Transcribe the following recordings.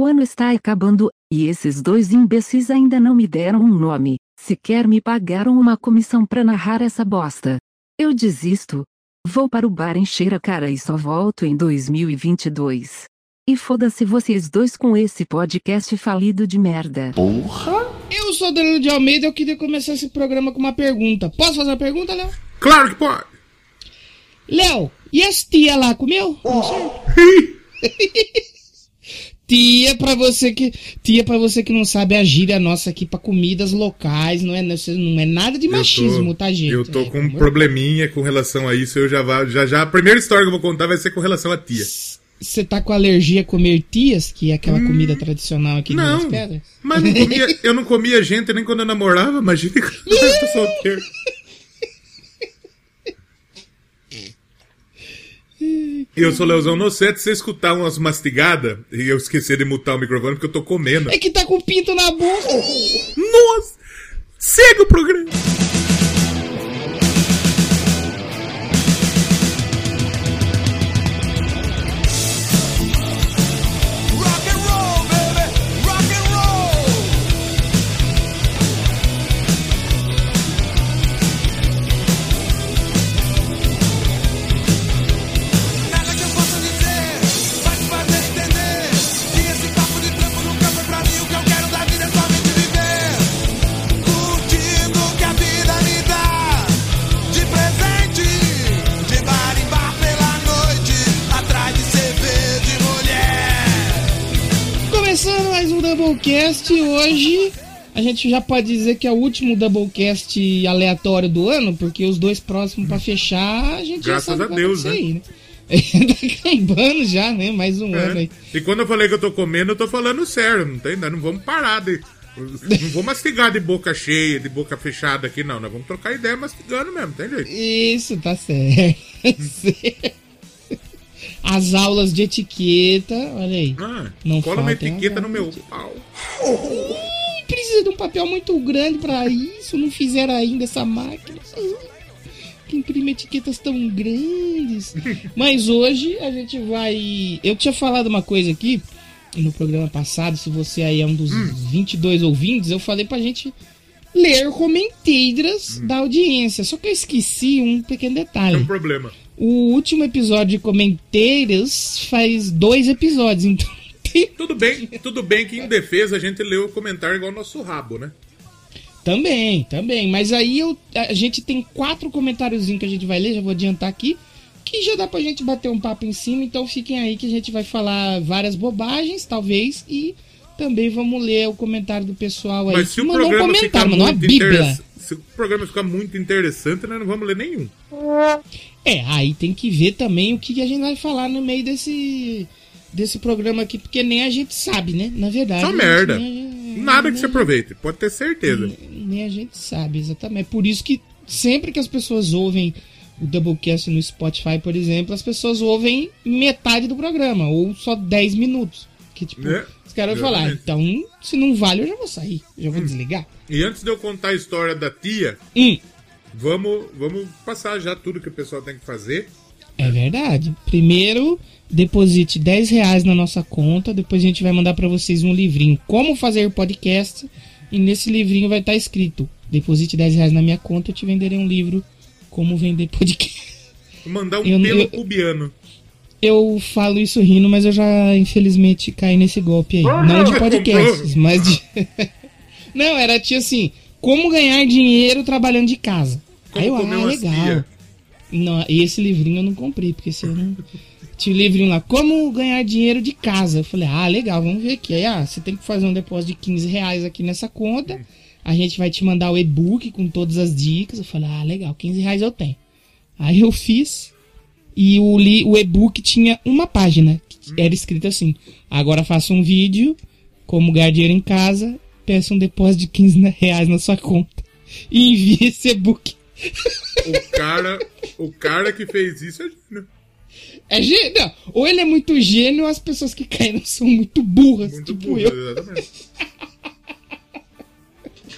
O ano está acabando, e esses dois imbecis ainda não me deram um nome, sequer me pagaram uma comissão pra narrar essa bosta. Eu desisto. Vou para o bar encher a cara e só volto em 2022. E foda-se vocês dois com esse podcast falido de merda. Porra! Eu sou Danilo de Almeida e eu queria começar esse programa com uma pergunta. Posso fazer uma pergunta, Léo? Claro que pode! Léo, e as tia lá comeu? Oh. tia, pra você que. Tia, pra você que não sabe, a gíria nossa aqui pra comidas locais, não é, não é nada de machismo, tô, tá, gente? Eu tô é, com um probleminha com relação a isso, eu já vá, já já. A primeira história que eu vou contar vai ser com relação a tia. Você tá com alergia a comer tias, que é aquela hum, comida tradicional aqui não, de Pedras? Mas não comia, eu não comia gente nem quando eu namorava, imagina quando eu tô solteiro. Eu sou Leozão Nocete, se você escutar umas mastigadas e eu esquecer de mutar o microfone porque eu tô comendo. É que tá com pinto na boca. Nossa! Segue o programa! Doublecast hoje. A gente já pode dizer que é o último Doublecast aleatório do ano, porque os dois próximos para fechar, a gente Graças já a Deus, né? Aí, né? tá acabando já, né? Mais um é. ano aí. E quando eu falei que eu tô comendo, eu tô falando sério, não tem, não vamos parar de. Não vou mastigar de boca cheia, de boca fechada aqui, não. Nós vamos trocar ideia mastigando mesmo, tem jeito. Isso, tá certo. As aulas de etiqueta, olha aí. Ah, não cola uma etiqueta no meu pau. Hum, precisa de um papel muito grande para isso. Não fizeram ainda essa máquina. Que imprime etiquetas tão grandes. Mas hoje a gente vai. Eu tinha falado uma coisa aqui no programa passado. Se você aí é um dos hum. 22 ouvintes, eu falei pra gente ler comentários hum. da audiência. Só que eu esqueci um pequeno detalhe. É um problema. O último episódio de Comenteiros faz dois episódios, então. Tudo bem, tudo bem que em defesa a gente leu o comentário igual o nosso rabo, né? Também, também. Mas aí eu, a gente tem quatro comentários que a gente vai ler, já vou adiantar aqui, que já dá pra gente bater um papo em cima, então fiquem aí que a gente vai falar várias bobagens, talvez, e também vamos ler o comentário do pessoal aí. Mas se o programa um comentário, mandou uma bíblia. Se o programa ficar muito interessante, nós não vamos ler nenhum. É, aí tem que ver também o que a gente vai falar no meio desse desse programa aqui, porque nem a gente sabe, né? Na verdade. Só merda. Nada que se aproveite, pode ter certeza. Nem, nem, a gente sabe, exatamente. É por isso que sempre que as pessoas ouvem o Doublecast no Spotify, por exemplo, as pessoas ouvem metade do programa, ou só 10 minutos. Que tipo, é, os caras vão falar, então, se não vale, eu já vou sair, já vou hum. desligar. E antes de eu contar a história da tia, hum. vamos, vamos passar já tudo que o pessoal tem que fazer. É verdade. Primeiro, deposite 10 reais na nossa conta. Depois a gente vai mandar para vocês um livrinho Como Fazer Podcast. E nesse livrinho vai estar tá escrito: Deposite 10 reais na minha conta, eu te venderei um livro Como Vender Podcast. Mandar um eu, pelo eu, cubiano. Eu falo isso rindo, mas eu já infelizmente caí nesse golpe aí. Não de podcasts, mas de. Não, era tipo assim: Como ganhar dinheiro trabalhando de casa. Como aí eu, ah, legal. Não, e esse livrinho eu não comprei, porque se eu não. Tinha o livrinho lá, como ganhar dinheiro de casa. Eu falei, ah, legal, vamos ver aqui. Aí, ah, você tem que fazer um depósito de 15 reais aqui nessa conta. A gente vai te mandar o e-book com todas as dicas. Eu falei, ah, legal, 15 reais eu tenho. Aí eu fiz. E o, o e-book tinha uma página. Era escrito assim: agora faça um vídeo, como ganhar dinheiro em casa, peça um depósito de 15 reais na sua conta. E envie esse e-book. O cara, o cara que fez isso é gênio. É gênio. Ou ele é muito gênio ou as pessoas que caíram são muito burras, muito tipo burras, eu. Exatamente.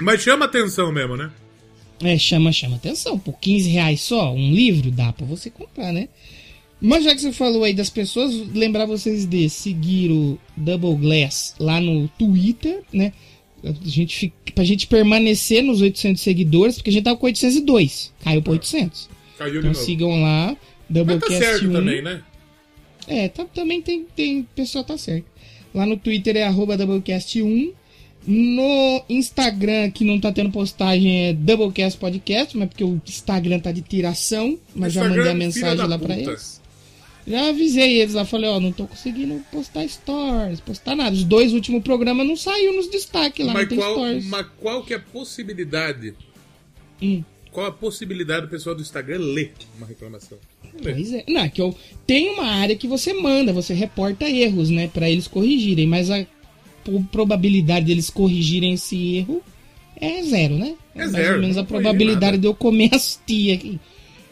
Mas chama atenção mesmo, né? É, chama, chama atenção. Por 15 reais só, um livro, dá pra você comprar, né? Mas já que você falou aí das pessoas, lembrar vocês de seguir o Double Glass lá no Twitter, né? A gente fica, pra gente permanecer nos 800 seguidores, porque a gente tava com 802, caiu pra 800. Caiu de Então sigam lá, Mas tá Doublecast certo 1. também, né? É, tá- também tem, tem. Pessoal, tá certo. Lá no Twitter é arroba Doublecast1. No Instagram, que não tá tendo postagem, é Doublecast Podcast, mas porque o Instagram tá de tiração. Mas já mandei a mensagem lá pra puta. eles. Já avisei eles lá, falei, ó, não tô conseguindo postar stories, postar nada. Os dois últimos programas não saiu nos destaques lá, Mas não tem qual, stories. mas qual que é a possibilidade? Hum. Qual a possibilidade do pessoal do Instagram ler uma reclamação? Pois é. Não, é que eu tem uma área que você manda, você reporta erros, né, Pra eles corrigirem, mas a probabilidade deles corrigirem esse erro é zero, né? É mais zero, ou menos a probabilidade de eu comer as tia aqui.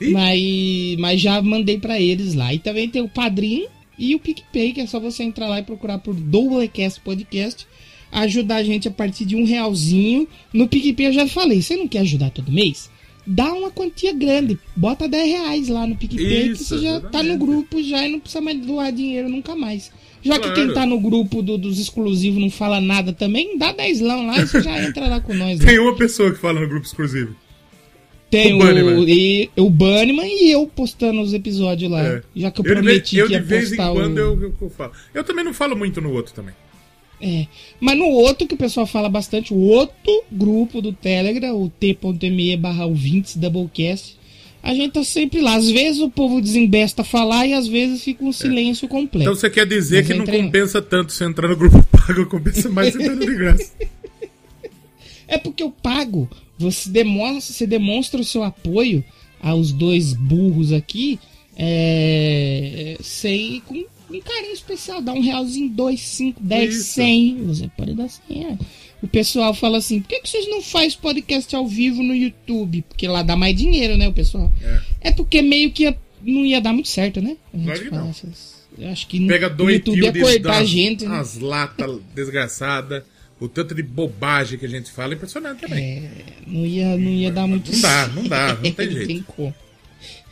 Ih. Mas, mas já mandei pra eles lá. E também tem o Padrim e o PicPay, que é só você entrar lá e procurar por Doublecast Podcast. Ajudar a gente a partir de um realzinho. No PicPay eu já falei, você não quer ajudar todo mês? Dá uma quantia grande. Bota 10 reais lá no PicPay que Isso, você já tá no grupo já e não precisa mais doar dinheiro nunca mais. Já que Claro. quem tá no grupo do- dos exclusivos não fala nada também, dá 10 lá e você já entra lá com nós. né? Tem uma pessoa que fala no grupo exclusivo. Tem O o, Bunnyman. e, o Bunnyman e eu postando os episódios lá. É. Já que eu prometi vez- eu que ia de vez em postar quando o... eu, eu, eu falo. Eu também não falo muito no outro também. É. Mas no outro que o pessoal fala bastante, o outro grupo do Telegram, o t.me barra ouvintes Doublecast, a gente tá sempre lá. Às vezes o povo desembesta a falar e às vezes fica um silêncio completo. Então você quer dizer Mas que não compensa tanto você entrar no grupo pago, compensa mais você entrando de graça. É porque eu pago. Você demonstra, você demonstra o seu apoio aos dois burros aqui é, sem, com um carinho especial. Dá um realzinho, dois, cinco, dez, Isso. cem. Você pode dar cem. é. O pessoal fala assim, por que, que vocês não fazem podcast ao vivo no YouTube? Porque lá dá mais dinheiro, né, o pessoal? É. É porque meio que ia- não ia dar muito certo, né? A gente Claro que não. essas- eu acho que Pega no dois YouTube ia cortar a gente, né? as latas desgraçadas, o tanto de bobagem que a gente fala é impressionante também. É, não ia, não ia dar muito Não dá, não dá, não tem não jeito. tem como.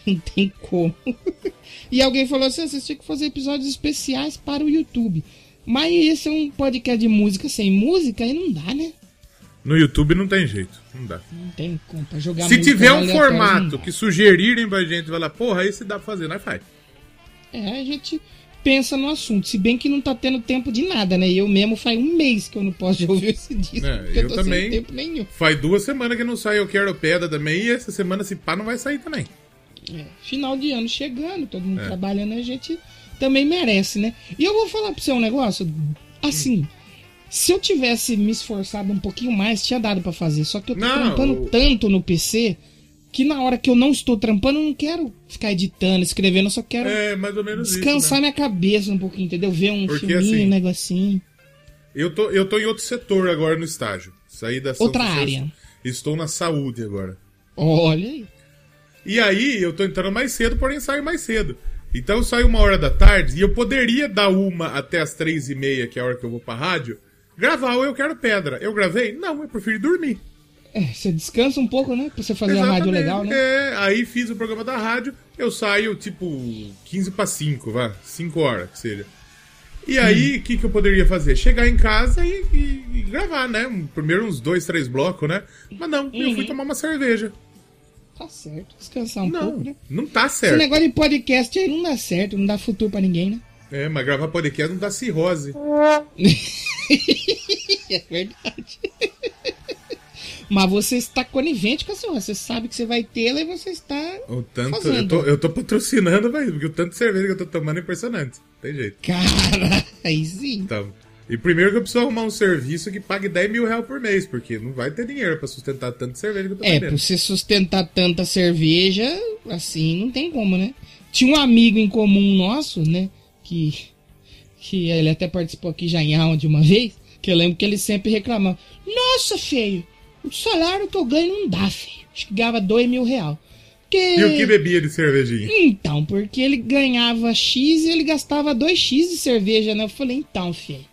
Não tem como. e alguém falou assim: vocês tinham que fazer episódios especiais para o YouTube. Mas esse é um podcast de música sem música, aí não dá, né? No YouTube não tem jeito, não dá. Não tem como. Pra jogar Se tiver um formato que sugerirem pra gente, vai lá, porra, esse dá pra fazer, nós faz. É, a gente pensa no assunto. Se bem que não tá tendo tempo de nada, né? Eu mesmo faz um mês que eu não posso ouvir esse disco. É, eu, eu também. tempo nenhum. Faz duas semanas que não sai Eu Quero Pedra também, e essa semana se pá não vai sair também. É, final de ano chegando, todo mundo É. trabalhando, a gente também merece, né? E eu vou falar pra você um negócio, assim, se eu tivesse me esforçado um pouquinho mais, tinha dado pra fazer. Só que eu tô Não, trampando o- tanto no PC que na hora que eu não estou trampando, eu não quero ficar editando, escrevendo, eu só quero É, descansar isso. Né? minha cabeça um pouquinho, entendeu? Ver um Porque, filminho, assim, um negocinho. Eu tô, eu tô em outro setor agora no estágio. Saí da Outra área. Estou na saúde agora. Olha aí. E aí eu tô entrando mais cedo, porém saio mais cedo. Então eu saio uma hora da tarde e eu poderia dar uma até as três e meia, que é a hora que eu vou pra rádio, gravar o Eu Quero Pedra. Eu gravei? Não, eu prefiro dormir. É, você descansa um pouco, né? Pra você fazer a rádio Exatamente. legal, né? É, aí fiz o programa da rádio, eu saio tipo 15 para 5, vá, 5 horas que seja. E aí, o que, que eu poderia fazer? Chegar em casa e, e- e gravar, né? Primeiro uns dois, três blocos, né? Mas não, eu fui Uhum. tomar uma cerveja. Tá certo. Descansar um não, pouco, né? não tá Esse certo. negócio de podcast aí não dá certo, não dá futuro pra ninguém, né? É, mas gravar podcast não dá cirrose. É verdade. Mas você está conivente com a sua, você sabe que você vai tê-la e você está. O tanto, eu Fazendo. tô, eu tô patrocinando, velho, porque o tanto de cerveja que eu tô tomando é impressionante. Tem jeito. Cara, aí sim. Então, e primeiro que eu preciso arrumar um serviço que pague 10 mil reais por mês, porque não vai ter dinheiro pra sustentar tanto cerveja que eu tô É, pra você sustentar tanta cerveja, assim, não tem como, né? Tinha um amigo em comum nosso, né? Que, que ele até participou aqui já em áudio uma vez, que eu lembro que ele sempre reclamava: Nossa, feio, o salário que eu ganho não dá, feio. Acho que ganhava 2 mil. Porque... E o que bebia de cervejinha? Então, porque ele ganhava X e ele gastava 2X de cerveja, né? Eu falei, então, filho,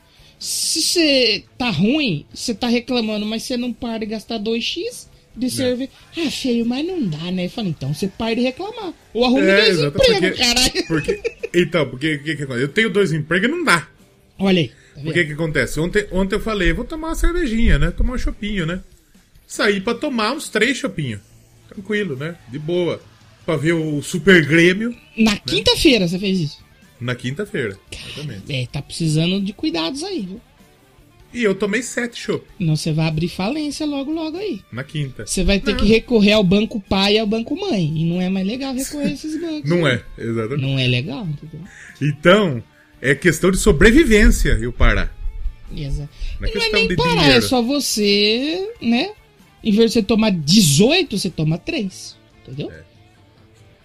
se você tá ruim, você tá reclamando, mas você não para de gastar 2X, de cerveja. Ah, feio, mas não dá, né? Eu falei, então você para de reclamar. Ou arruma É, dois empregos, caralho. Porque, então, porque o que, que acontece? Eu tenho dois empregos e não dá. Olha aí. Tá O que que acontece? Ontem, ontem eu falei, vou tomar uma cervejinha, né? Tomar um chopinho, né? Saí pra tomar uns três chopinhos. Tranquilo, né? De boa. Pra ver o Super Grêmio Na quinta-feira você fez isso. Na quinta-feira. Exatamente. É, tá precisando de cuidados aí, viu? E eu tomei sete chopp Não, você vai abrir falência logo, logo aí. na quinta. Você vai ter Não. que recorrer ao banco pai e ao banco mãe. E não é mais legal recorrer a esses bancos. Não né? é, exatamente. Não é legal, entendeu? Então, é questão de sobrevivência eu parar. Exato. Não é E não é nem de parar, dinheiro. é só você, né? Em vez de você tomar 18, você toma 3. Entendeu? É.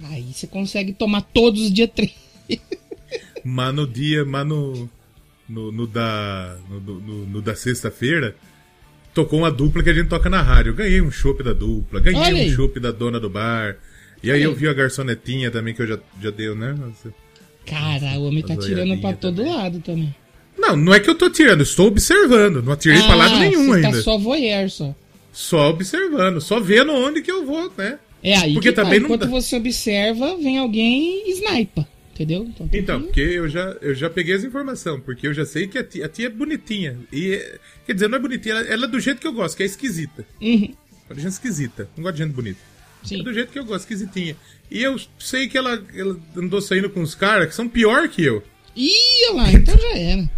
Aí você consegue tomar todos os dias 3. Mas no dia, mas no, no, no da, no, no- no da sexta-feira, tocou uma dupla que a gente toca na rádio. Eu ganhei um chopp da dupla, ganhei Olha aí. um chopp da dona do bar. E aí Olha eu aí. vi a garçonetinha também, que eu já, já deu, né? Cara, o homem tá tirando pra todo também. lado também. Não, não é que eu tô tirando, estou observando. Não atirei pra lado nenhum você ainda. tá só voyeur só. Só observando, só vendo onde que eu vou, né? É aí Porque que tá. também não Enquanto dá. você observa, vem alguém e snipa. Entendeu? Então, Então, que- porque eu já, eu já peguei as informações, porque eu já sei que a tia, a tia é bonitinha. E, é- quer dizer, não é bonitinha, ela, ela é do jeito que eu gosto, que é esquisita. Uhum, É gente esquisita, não gosto de gente bonita. sim. É do jeito que eu gosto, esquisitinha. E eu sei que ela, ela andou saindo com uns caras que são pior que eu. Ih, lá, então já era.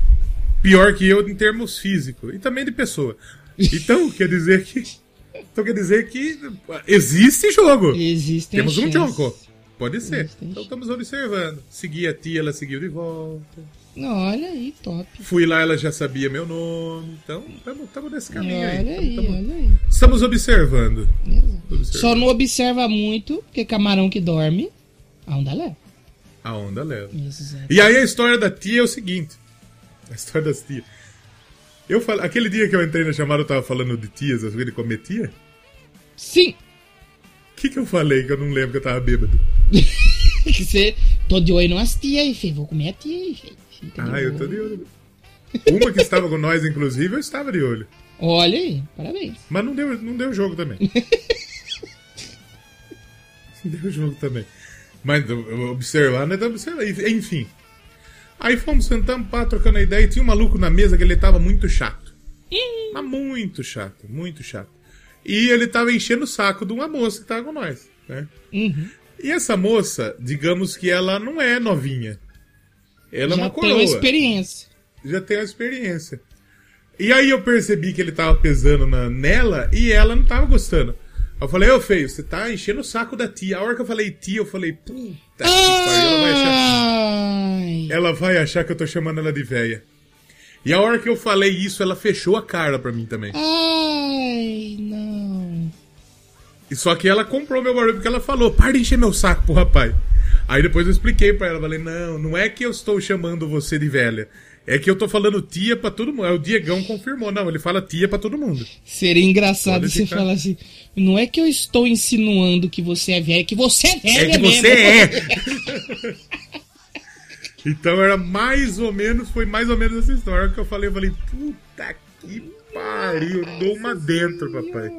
Pior que eu em termos físicos. E também de pessoa. Então, quer dizer que. Então quer dizer que existe jogo. Existem Temos um chances. jogo. Pode ser. Então estamos observando. Segui a tia, ela seguiu de volta. Não, olha aí, top. Fui lá, ela já sabia meu nome. Então, estamos nesse caminho olha aí. aí, Tamo- tamo- olha aí. Estamos observando. Só não observa muito, porque camarão que dorme, a onda leva. A onda leva. Exato. E aí a história da tia é o seguinte. A história das tias. Eu falei, aquele dia que eu entrei na chamada, eu tava falando de tias, as coisas de comer tia. Sim! O que que eu falei que eu não lembro que eu tava bêbado? Que você. Tô de olho nas tias aí, filho. Vou comer a tia aí, filho. Ah, eu tô de olho. Uma que estava com nós, inclusive, eu estava de olho. Olha aí, parabéns. Mas não deu, não deu jogo também. não deu jogo também. Mas observar, né? Observar. Enfim. Aí fomos sentando, pá, trocando a ideia. E tinha um maluco na mesa que ele tava muito chato. Mas muito chato, muito chato. E ele tava enchendo o saco de uma moça que tava com nós, né? Uhum. E essa moça, digamos que ela não é novinha. Ela é Já uma tem coroa uma experiência. já tem a experiência. E aí eu percebi que ele tava pesando na, nela e ela não tava gostando. Eu falei, ô feio, você tá enchendo o saco da tia. A hora que eu falei tia, eu falei, puta que pariu, ela vai achar. Ela vai achar que eu tô chamando ela de véia. E a hora que eu falei isso, ela fechou a cara pra mim também. Ai, não. E só que ela comprou meu barulho porque ela falou, para de encher meu saco pro rapaz. Aí depois eu expliquei pra ela, falei, não, não é que eu estou chamando você de velha. É que eu tô falando tia pra todo mundo. Aí o Diegão confirmou, não, ele fala tia pra todo mundo. Seria engraçado Pode você ficar. falar assim. Não é que eu estou insinuando que você é velha, é que você é velha É que mesmo. você é! Então era mais ou menos, foi mais ou menos essa história que eu falei. Eu falei, puta que pariu, dou uma dentro, papai.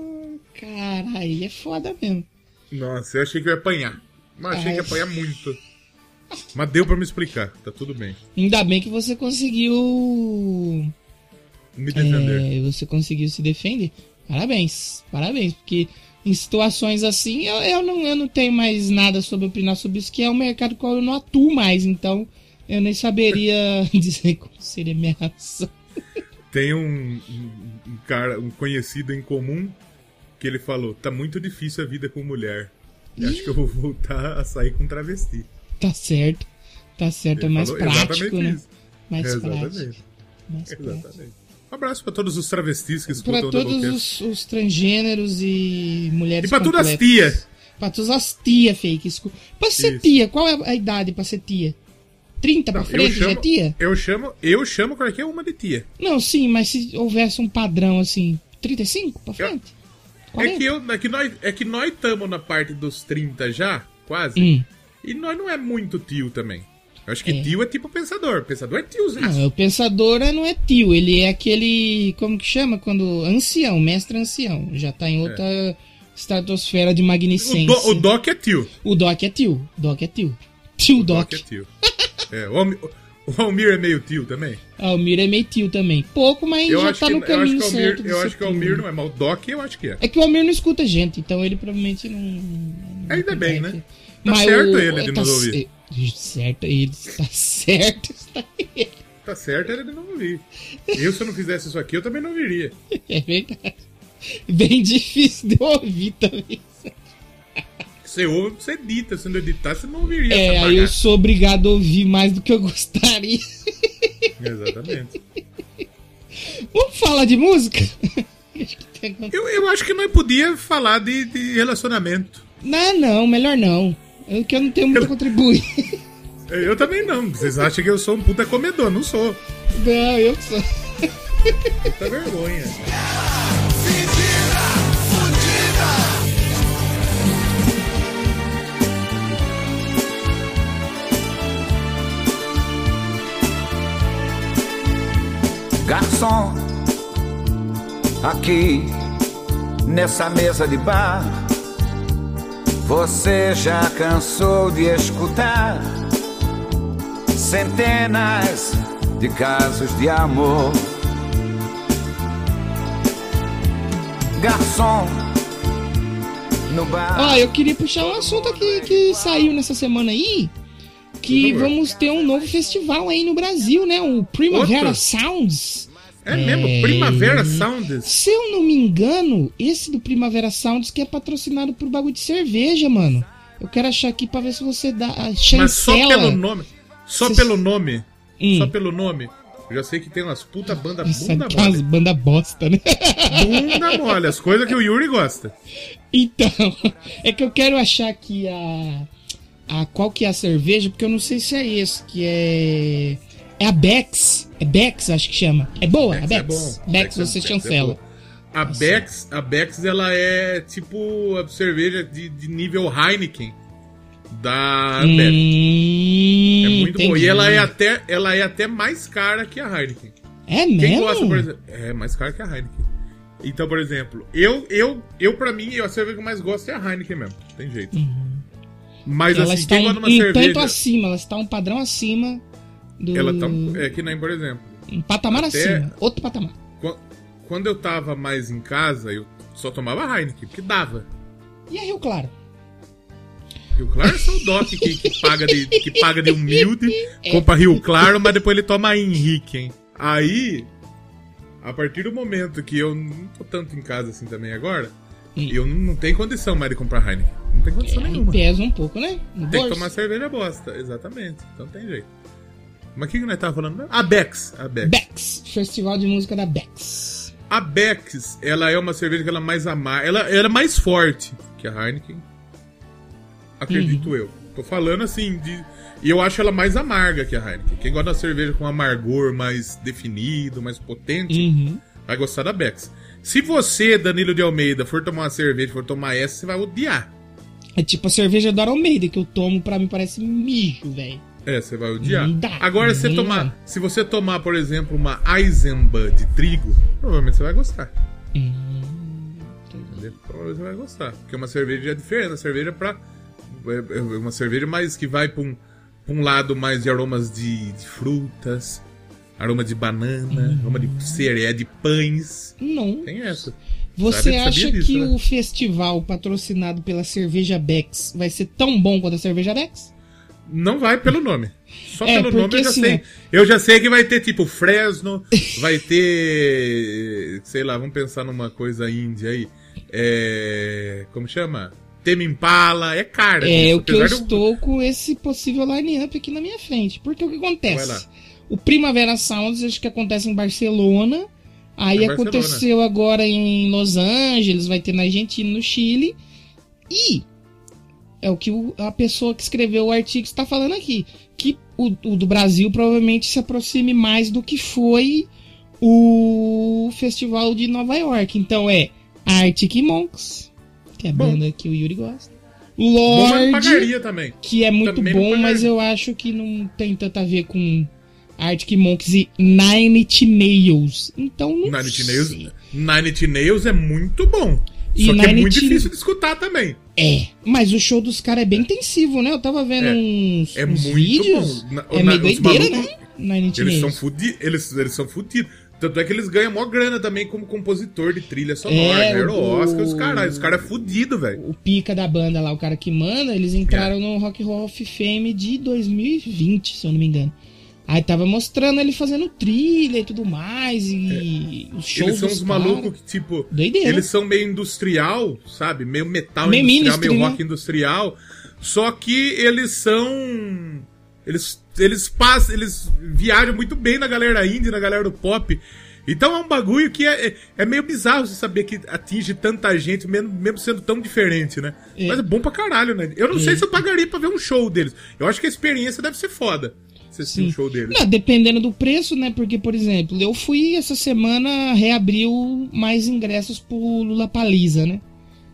Cara, aí é foda mesmo. Nossa, eu achei que eu ia apanhar. Mas achei que ia apanhar muito. Mas deu pra me explicar, tá tudo bem. Ainda bem que você conseguiu. Me defender. é, você conseguiu se defender. Parabéns, parabéns. Porque em situações assim eu, eu, não, eu não tenho mais nada sobre opinar sobre isso, que é um mercado qual eu não atuo mais. Então eu nem saberia dizer qual seria a minha reação. Tem um, um, um cara, um conhecido em comum, que ele falou: tá muito difícil a vida com mulher. Eu acho que eu vou voltar a sair com travesti. Tá certo, tá certo. É mais prático, né? isso. Mais Exatamente. prático. Mais prático. Exatamente. Um abraço pra todos os travestis que Pra escutam o todos os, os transgêneros e mulheres E pra todas as tias. Pra todas as tia fake. Pra ser Isso. tia, qual é a idade pra ser tia? 30 pra Não, frente já é tia? eu chamo, eu chamo qualquer uma de tia. Não, sim, mas se houvesse um padrão assim, 35 pra frente? É 40? que, eu, é que nós é que nós estamos na parte dos 30 já, quase. Hum. E nós não é muito tio também. Eu acho que É. tio é tipo pensador. Pensador é tiozaço. Não, o pensador é- não é tio, ele é aquele. Como que chama? Quando. Ancião, mestre ancião. Já tá em outra, estratosfera de O, magnicência. do, o Doc é tio. O Doc é tio. Doc é tio. Tio O Doc. Doc é tio. É, o, Almir, o Almir é meio tio também. Almir é meio tio também. Pouco, mas Eu já tá que, no eu caminho o Almir, certo. eu acho que o. Almir não é, mas o Doc eu acho que é. É que o Almir não escuta gente, então ele provavelmente não. Ainda bem, né? Tá certo ele de tá nos ouvir. ce- Certo ele, tá certo está ele. Tá certo ele de não ouvir. Eu, se eu não fizesse isso aqui, eu também não ouviria. É verdade. Bem difícil de ouvir também. Você ouve, você edita. Se não editar, você não ouviria É, aí eu sou obrigado a ouvir mais do que eu gostaria. Exatamente. Vamos falar de música? Eu, eu acho que nós podia falar de, de relacionamento. Não, não, melhor não. Eu que eu não tenho muito a contribuir. Eu também não. Vocês acham que eu sou um puta comedor? Não sou. Não, eu sou. Puta vergonha. Garçom, aqui nessa mesa de bar, você já cansou de escutar centenas de casos de amor. Garçom, no bar. Ó, eu queria puxar um assunto aqui que saiu nessa semana aí. Que vamos ter um novo festival aí no Brasil, né? O Primavera Outro? Sounds. É mesmo? Primavera Sounds. Se eu não me engano, esse do Primavera Sounds que é patrocinado por bagulho de cerveja, mano. Eu quero achar aqui pra ver se você dá a Mas só chancela. pelo nome. Só Cês- pelo nome. Hum. Só pelo nome. Eu já sei que tem umas puta banda bunda aquelas mole. banda bosta, né? Bunda mole. As coisas que o Yuri gosta. Então, é que eu quero achar aqui a, a. Qual que é a cerveja, porque eu não sei se é esse, que é. É a Bex. É Bex, acho que chama. É boa, a Bex é Bex. bom. Bex, é- você Bex é chancela. bom. A Bex, a Bex, ela é tipo a cerveja de, de nível Heineken da Ambev. Hum, É muito boa. E entendi. ela é, até, ela é até mais cara que a Heineken. É Quem mesmo? gosta, por exemplo. É mais cara que a Heineken. Então, por exemplo, eu, eu, eu pra mim, a cerveja que eu mais gosto é a Heineken mesmo. Tem jeito. Mas Ela assim, está quem de uma um cerveja. tanto acima, ela está um padrão acima do. Ela tá. É que nem, por exemplo. Um patamar até- acima. Outro patamar. Qu- Quando eu tava mais em casa, eu só tomava Heineken, porque dava. E a Rio Claro? Rio Claro é só o Doc que, que paga de, que paga de humilde, compra Rio Claro, mas depois ele toma Henrique, hein? Aí, a partir do momento que eu não tô tanto em casa assim também agora, Hum. eu não, não tenho condição mais de comprar Heineken. Não tem condição Aí nenhuma. pesa um pouco, né? No Tem que bolso. tomar cerveja bosta, exatamente. Então tem jeito. Mas o que, que nós tava falando? mesmo? A Bex. A Bex. Bex. Festival de música da Bex. A Bex, ela é uma cerveja que ela é mais amarga. Ela, ela é mais forte que a Heineken. Acredito Uhum. eu. Tô falando assim de. E eu acho ela mais amarga que a Heineken. Quem gosta da cerveja com amargor mais definido, mais potente, Uhum. vai gostar da Bex. Se você, Danilo de Almeida, for tomar uma cerveja, for tomar essa, você vai odiar. É tipo a cerveja do Iron Maiden que eu tomo, pra mim parece mijo, velho. É, você vai odiar. Não dá, Agora, se tomar, se você tomar, por exemplo, uma Eisenbahn de trigo, provavelmente você vai gostar. Entendeu? Provavelmente você vai gostar. Porque uma cerveja é diferente. Uma cerveja pra. É é uma cerveja mais que vai pra um, pra um lado mais de aromas de, de frutas, aroma de banana, aroma de cereé, de pães. Não. Tem essa. Você Sabe- acha disso, que né? o festival patrocinado pela cerveja Bex vai ser tão bom quanto a cerveja Bex? Não vai pelo nome. Só É, pelo nome eu já assim, sei. Eu já sei que vai ter tipo Fresno, vai ter. Sei lá, vamos pensar numa coisa índia aí. É. Como chama? Teme Impala, é cara. É isso, o que eu de estou com esse possível line-up aqui na minha frente. Porque o que acontece? O Primavera Sounds acho que acontece em Barcelona. Aí É aconteceu agora em Los Angeles, vai ter na Argentina, no Chile. E é o que o- a pessoa que escreveu o artigo está falando aqui. Que o, o do Brasil provavelmente se aproxime mais do que foi o Festival de Nova York. Então é Arctic Monks, que é a Bom. banda que o Yuri gosta. Lorde, também. que é muito Também bom, mas eu acho que não tem tanto a ver com Arctic Monks e Nine Inch Nails. Então não Nine Inch sei. Nails, Nine Inch Nails é muito bom. E Só que é muito difícil de escutar também. É, mas o show dos caras é bem intensivo, né? Eu tava vendo É. uns, É uns muito vídeos. bom. Na- é na- meio doideira, malucos, né? Nine Inch Eles são Nails. fudidos. Eles, eles são fudidos. Tanto é que eles ganham mó grana também como compositor de trilha sonora. É, ganharam o- Oscar, os caras. Os caras é fudido, velho. O pica da banda lá, o cara que manda, eles entraram no Rock Roll of Fame de 2020, se eu não me engano. Aí tava mostrando ele fazendo trilha e tudo mais, e os shows É. Eles são uns malucos que, tipo. Doideira. Eles são meio industrial, sabe? Meio metal Meio industrial, ministry, meio né? rock industrial. Só que eles são. Eles, eles passam. Eles viajam muito bem na galera indie, na galera do pop. Então é um bagulho que é, é, é meio bizarro você saber que atinge tanta gente, mesmo, mesmo sendo tão diferente, né? É. Mas é bom pra caralho, né? Eu não sei se eu pagaria pra ver um show deles. Eu acho que a experiência deve ser foda. Você um show deles. Não, dependendo do preço, né? Porque, por exemplo, eu fui essa semana, reabriu mais ingressos pro Lula Paliza, né?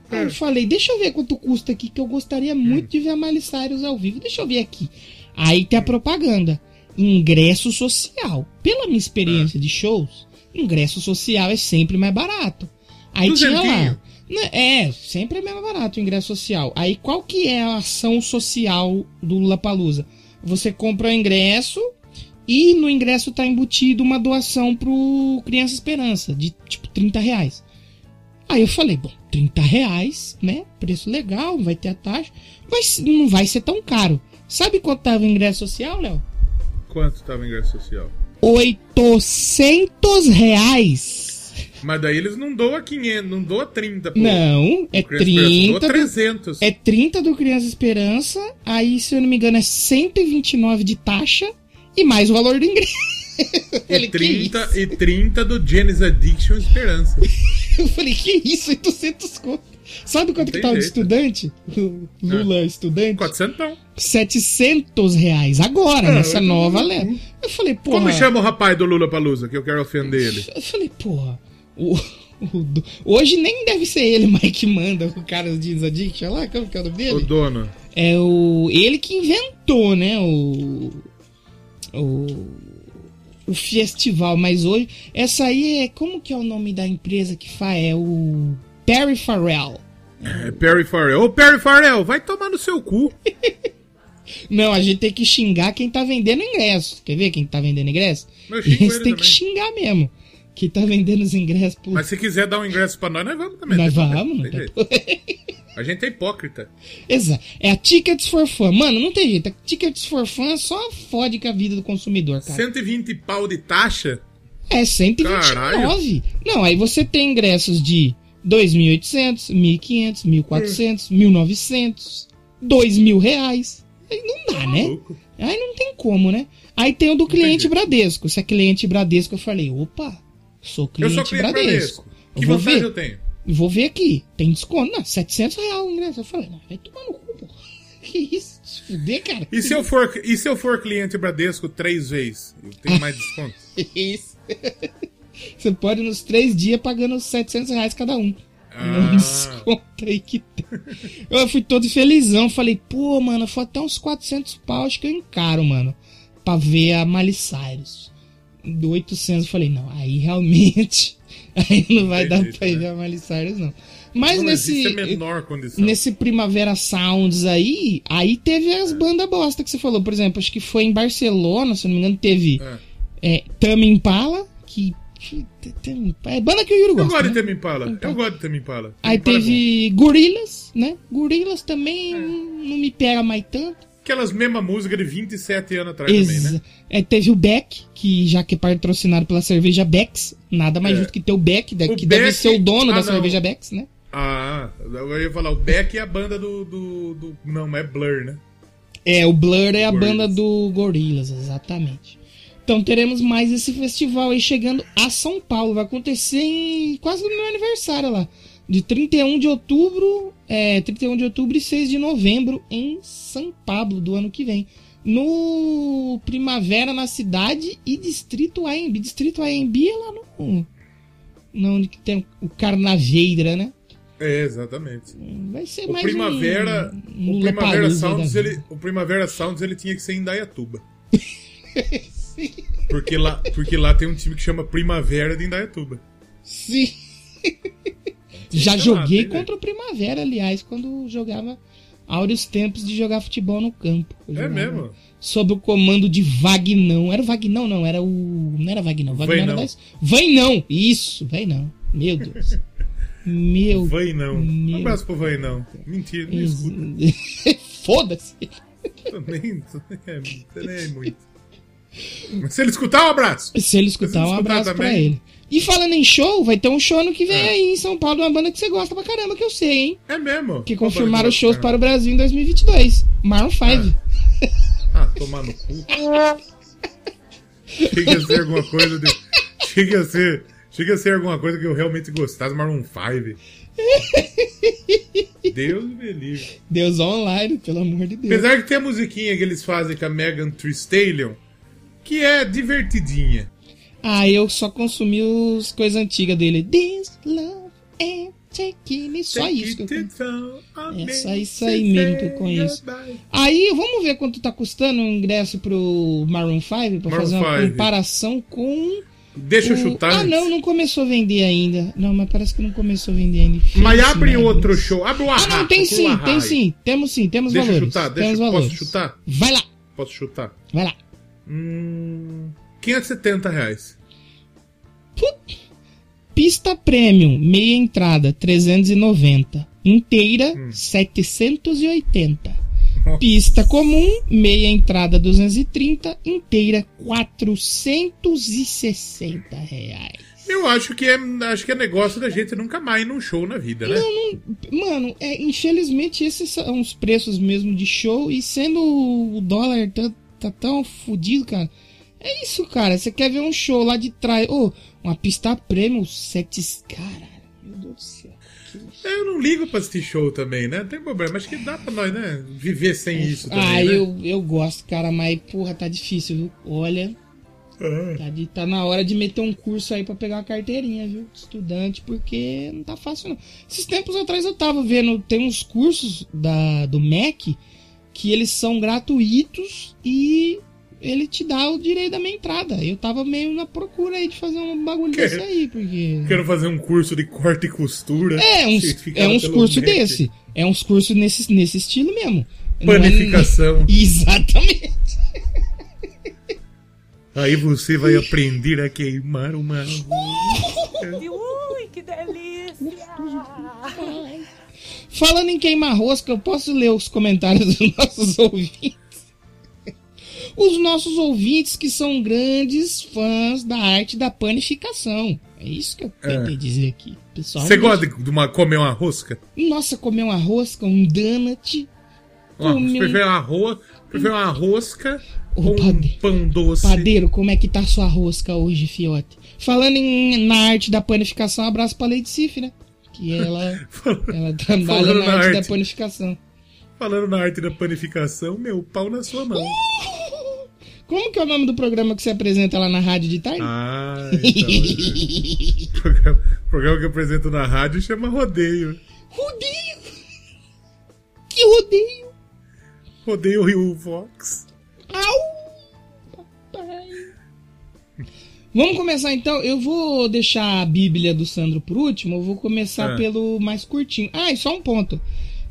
Aí É. eu falei, deixa eu ver quanto custa aqui, que eu gostaria muito de ver a Miley Cyrus ao vivo. Deixa eu ver aqui. Aí tem a propaganda. Ingresso social. Pela minha experiência de shows, ingresso social é sempre mais barato. Aí tinha lá. Duzentinho. né, É, sempre é mais barato o ingresso social. Aí qual que é a ação social do Lula Palusa? Você compra o ingresso e no ingresso tá embutido uma doação pro Criança Esperança, de tipo 30 reais. Aí eu falei, bom, 30 reais, né? Preço legal, vai ter a taxa, mas não vai ser tão caro. Sabe quanto tava o ingresso social, Léo? Quanto tava o ingresso social? 800 reais. Mas daí eles não doam 500, não doam 30, pô. Não, é Criança Esperança 30. Doa do- 300. É 30 do Criança Esperança, aí, se eu não me engano, é 129 de taxa e mais o valor do ingresso. Falei, E que 30, isso? e 30 do Genesis Addiction Esperança. Eu falei, que isso? 800 conto. Sabe quanto que tem tava de estudante? O Lula estudante? 400 não. 700 reais agora, Ah, nessa eu- nova leva. Eu falei, porra. Como chama o rapaz do Lula Palusa que eu quero ofender ele? Eu falei, porra. O- o hoje nem deve ser ele mais que manda o cara do Jeans Addiction lá, como que é o nome O dele? dono. É o. Ele que inventou, né? O. O. O festival, mas hoje. Essa aí é. Como que é o nome da empresa que faz? É o. Perry Farrell. É Perry Farrell. Ô, Perry Farrell, vai tomar no seu cu. Não, a gente tem que xingar quem tá vendendo ingresso. Quer ver quem tá vendendo ingresso? Eles ele têm que xingar mesmo. Quem tá vendendo os ingressos pro. Mas se quiser dar um ingresso pra nós, nós vamos também. Nós Tem vamos. A gente é hipócrita. Exato. É a Tickets for Fun. Mano, não tem jeito. A Tickets for Fun só fode com a vida do consumidor, cara. 120 pau de taxa? É 129. Não, aí você tem ingressos de 2.800, 1.500, 1.400, 1.900, 2.000 reais. Aí não dá, né? Maluco. Aí não tem como, né? Aí tem o do cliente jeito. Bradesco. Se é cliente Bradesco, eu falei, opa, sou Eu cliente, sou cliente Bradesco. Bradesco. Que Eu vou ver. eu tenho? Vou ver aqui. Tem desconto. Não, 700 reais o ingresso. Eu falei, não, vai tomar no cu, pô. Que isso? Se fuder, cara. E se eu for, e se eu for cliente Bradesco três vezes? Eu tenho mais desconto? Isso. Você pode nos três dias pagando 700 reais cada um. Ah. Desconto aí que tem. Eu fui todo felizão. Falei, pô, mano, foi até uns 400 pau. Acho que eu encaro, mano. Pra ver a Miley Cyrus. Do 800, eu falei, não, aí realmente. Aí não vai Tem dar pra ir né? ver a Miley Cyrus, não. Mas Não nesse. condição. Nesse Primavera Sounds aí, aí teve É. as bandas bosta que você falou. Por exemplo, acho que foi em Barcelona, se eu não me engano, teve É. é, Tame Impala, que, é banda que o Yuri Eu gosta, gosto de né? Tame Impala. Eu gosto de Tame Impala. Aí Impala é teve né? Gorillaz também É. não não me pega mais tanto. Aquelas mesmas músicas de 27 anos atrás também, Exa- né? é, teve o Beck, que já que é patrocinado pela cerveja Becks, nada mais É. justo que ter o Beck, O que deve Beck- ser o dono Ah, da não. cerveja Becks, né? Ah, eu ia falar, o Beck é a banda do. do, do- não, mas é Blur, né? É, o Blur é a Gorillaz. banda do Gorillaz, exatamente. Então teremos mais esse festival aí chegando a São Paulo. Vai acontecer em quase no meu aniversário lá. De 31 de outubro, é, 31 de outubro e 6 de novembro em São Pablo do ano que vem. No Primavera na cidade e Distrito AMB. Distrito AMB é lá no. no onde que tem o Carnaveira, né? É, exatamente. Vai ser O mais Primavera, um, um o Primavera Sounds, ele, o Primavera Sounds ele tinha que ser em Indaiatuba. Porque lá, porque lá tem um time que chama Primavera de Indaiatuba. Sim. Já joguei contra o Primavera, aliás, quando jogava áureos tempos de jogar futebol no campo. É mesmo? Sob o comando de Vagnão. Era o Vagnão, não, era o. Não era Vagnão, Vagnão era das. Vainão! Isso, Vainão. Meu Deus. Meu Vai não. Um Meu- abraço pro Vai não. Mentira, não Ex- escuta. Foda-se. Nem, nem, nem muito. Mas se ele escutar, um abraço. Se ele escutar, um escutar abraço pra também. ele. E falando em show, vai ter um show ano que vem Ah. aí em São Paulo, uma banda que você gosta pra caramba, que eu sei, hein? É mesmo. Que confirmaram os shows para o Brasil em 2022. Maroon 5. Ah, tomar no cu. Chega a ser alguma coisa de. Chega a ser. Chega a ser alguma coisa que eu realmente gostasse, Maroon 5. Deus me livre. Deus online, pelo amor de Deus. Apesar que tem a musiquinha que eles fazem com a Megan Thee Stallion, que é divertidinha. Ah, eu só consumi os coisas antigas dele. This love and taking me. Só isso que eu conheço. É só isso aí mesmo que eu conheço. Aí, vamos ver quanto tá custando o ingresso pro Maroon 5 pra Maroon fazer uma 5. comparação com. Deixa eu o- chutar. Ah, não, não começou a vender ainda. Não, mas parece que não começou a vender ainda. Mas abre outro show. Abre o Ah, não, tem sim, arraio. tem sim. Temos sim, temos Deixa eu valores. chutar, deixa- temos posso valores. chutar? Vai lá, Posso chutar? vai lá. Hum, 570 reais. Pista Premium, meia entrada, 390. Inteira, 780. Nossa. Pista comum, meia entrada, 230. Inteira, 460 reais. Eu acho que é, acho que é negócio da gente nunca mais ir num show na vida, né? Mano, é, infelizmente esses são os preços mesmo de show. E sendo o dólar tá, tá tão fudido, cara. É isso, cara. Você quer ver um show lá de trás. Ô, uma pista premium, sete. Caralho, meu Deus do céu. Eu não ligo pra assistir show também, né? Não tem problema. Acho que dá pra nós, né? Viver sem isso também, Ah, né? eu, eu gosto, cara, mas porra, tá difícil, viu? Olha, Ah, tá, de- tá na hora de meter um curso aí pra pegar uma carteirinha, viu? Estudante, porque não tá fácil não. Esses tempos atrás eu tava vendo, tem uns cursos da, do MEC que eles são gratuitos e ele te dá o direito da minha entrada. Eu tava meio na procura aí de fazer um bagulho Que- desse aí, porque. Quero fazer um curso de corte e costura. É, uns, é uns cursos desse. É uns cursos nesse, nesse estilo mesmo. Não é- Panificação. Exatamente. Aí você vai aprender a queimar uma. Ui, que delícia! Falando em queimar rosca, eu posso ler os comentários dos nossos ouvintes? Os nossos ouvintes que são grandes fãs da arte da panificação. É isso que eu tentei dizer aqui. Pessoal, Você gosta de, uma, comer uma rosca? Nossa, comer uma rosca, um donut. Uma, Comer- você prefere uma, ro... prefere uma rosca Ô, com um pade- pão doce? Padeiro, como é que tá sua rosca hoje, fiote? Falando em, na arte da panificação, um abraço pra Lady Sif, né? Que ela, ela trabalha na na arte da panificação. Falando na arte da panificação, meu pau na sua mão. Como que é o nome do programa que você apresenta lá na rádio de tarde? Ah, então. o programa, programa que eu apresento na rádio chama Rodeio. Rodeio! Que rodeio! Rodeio Rio Vox. Au! Papai! Vamos começar então. Eu vou deixar a Bíblia do Sandro por último. Eu vou começar É. pelo mais curtinho. Ah, e só um ponto.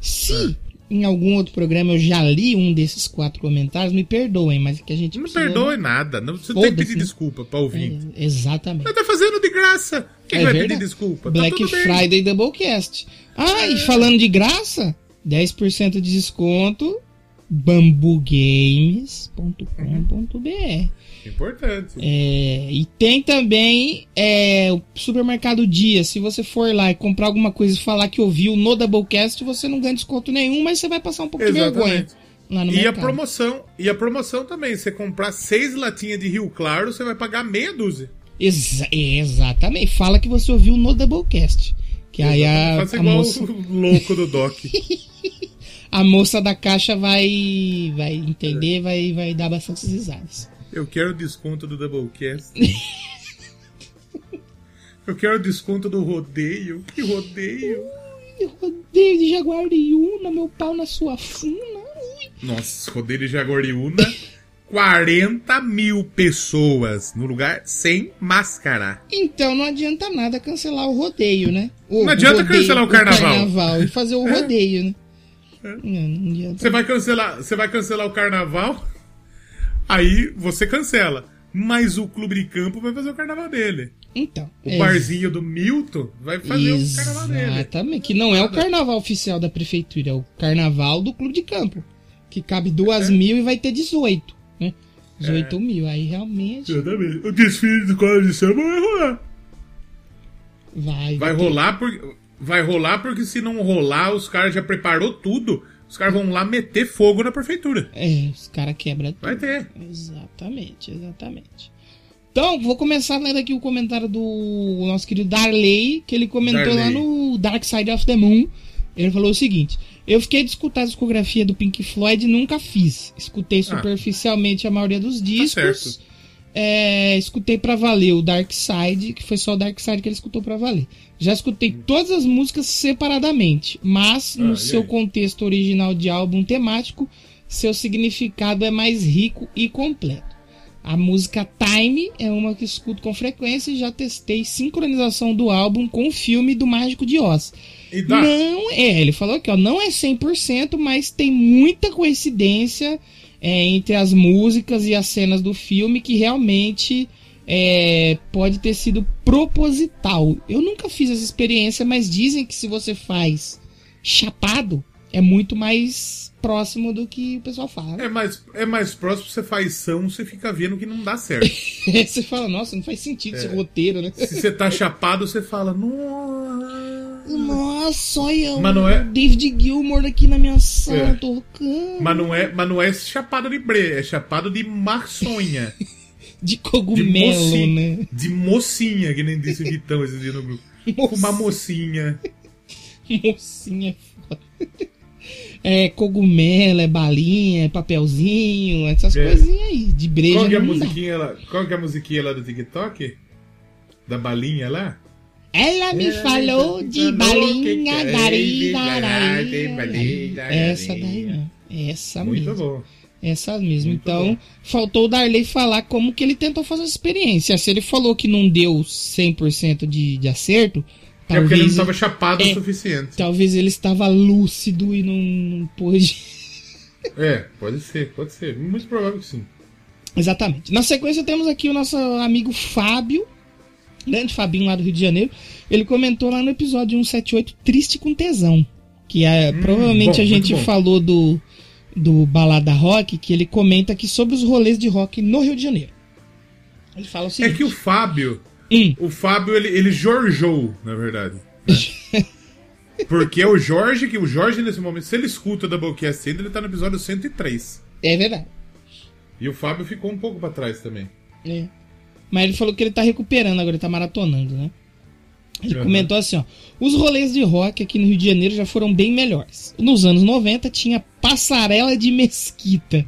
Se em algum outro programa eu já li um desses quatro comentários, me perdoem, mas é que a gente Não precisa- perdoe nada. Não, você não tem que pedir desculpa pra ouvir. É, exatamente. Você tá fazendo de graça. Quem É vai verdade. pedir desculpa? Black tá tudo bem. Friday Doublecast. Ah, e falando de graça, 10% de desconto bambugames.com.br. Importante. É, e tem também é, o supermercado Dia. Se você for lá e comprar alguma coisa e falar que ouviu no Doublecast, você não ganha desconto nenhum, mas você vai passar um pouco de vergonha Exatamente. lá no E a mercado. promoção, e a promoção também, você comprar seis latinhas de Rio Claro, você vai pagar meia dúzia. Exa- exatamente. Fala que você ouviu no Doublecast. Que aí a, Faça a igual moça, o louco do Doc. a moça da caixa vai, vai entender, vai, vai dar bastante risadas. Eu quero desconto do Doublecast. Eu quero desconto do rodeio. Que rodeio? Eu rodeio de Jaguariúna, meu pau na sua funa. Ui. Nossa, rodeio de Jaguariúna 40 mil pessoas no lugar sem máscara. Então não adianta nada cancelar o rodeio, né? O Não adianta cancelar o carnaval. carnaval e fazer o rodeio, né? Não, não adianta. Você vai cancelar, você vai cancelar o carnaval, aí você cancela. Mas o clube de campo vai fazer o carnaval dele. Então. O é, barzinho do Milton vai fazer o carnaval dele. Exatamente. Que não é o carnaval oficial da prefeitura, é o carnaval do clube de campo. Que cabe duas É. mil e vai ter 18, né? 18 mil. Aí realmente Exatamente. O desfile de escola de samba vai rolar. vai. Vai rolar porque. Vai rolar porque se não rolar, os caras já preparou tudo. Os caras vão lá meter fogo na prefeitura. É, os caras quebram tudo. Vai ter. Exatamente, exatamente. Então, vou começar lendo aqui o comentário do nosso querido Darley, que ele comentou lá Darley. no Dark Side of the Moon. Ele falou o seguinte: Eu fiquei de escutar a discografia do Pink Floyd e nunca fiz. Escutei superficialmente a maioria dos discos. Ah. Tá certo. É, escutei pra valer o Dark Side, que foi só o Dark Side que ele escutou pra valer. Já escutei todas as músicas separadamente, mas Ah, no seu aí? contexto original de álbum temático, seu significado é mais rico e completo. A música Time é uma que escuto com frequência e já testei sincronização do álbum com o filme do Mágico de Oz. Não é, ele falou aqui, ó, não é 100%, mas tem muita coincidência é, entre as músicas e as cenas do filme que realmente é, pode ter sido proposital. Eu nunca fiz essa experiência, mas dizem que se você faz chapado, é muito mais próximo do que o pessoal fala. É mais, é mais próximo, você faz são, você fica vendo que não dá certo. você fala, nossa, não faz sentido esse roteiro, né? Se você tá chapado, você fala, nossa. Nossa, olha Mas o não é- David Gilmour aqui na minha sala É. tocando. Mas não é, mas não é chapado de bre, é chapado de maçonha. De De, cogumelo, moci- né? de mocinha, que nem disse o Vitão esse dia no grupo. Uma mocinha. Mocinha é foda. É cogumelo, é balinha, é papelzinho, essas É. coisinhas aí. De breja Qual que é a musiquinha lá? Qual que é a musiquinha lá do TikTok? Da balinha lá? Ela me falou de balinha, darí, darí. Essa daí, né? Essa Muito mesmo. bom. Essa mesmo. Muito então, bom. faltou o Darley falar como que ele tentou fazer essa experiência. Se ele falou que não deu 100% de, de acerto, É porque ele não talvez, estava chapado É. o suficiente. talvez ele estava lúcido e não, não pôde. É, pode ser, pode ser. Muito provável que sim. Exatamente. Na sequência temos aqui o nosso amigo Fábio, grande Fabinho lá do Rio de Janeiro. Ele comentou lá no episódio 178, Triste com Tesão. Que é, provavelmente bom, a gente falou do, do Balada Rock, que ele comenta aqui sobre os rolês de rock no Rio de Janeiro. Ele fala o É seguinte. que o Fábio, Hum, o Fábio, ele, ele jorjou, na verdade. né? Porque é o Jorge, que o Jorge nesse momento, se ele escuta o Doublecast ainda, ele tá no episódio 103. é verdade. E o Fábio ficou um pouco pra trás também. É. Mas ele falou que ele tá recuperando agora, ele tá maratonando, né? Ele Uhum. comentou assim, ó. Os rolês de rock aqui no Rio de Janeiro já foram bem melhores. Nos anos 90 tinha passarela de mesquita.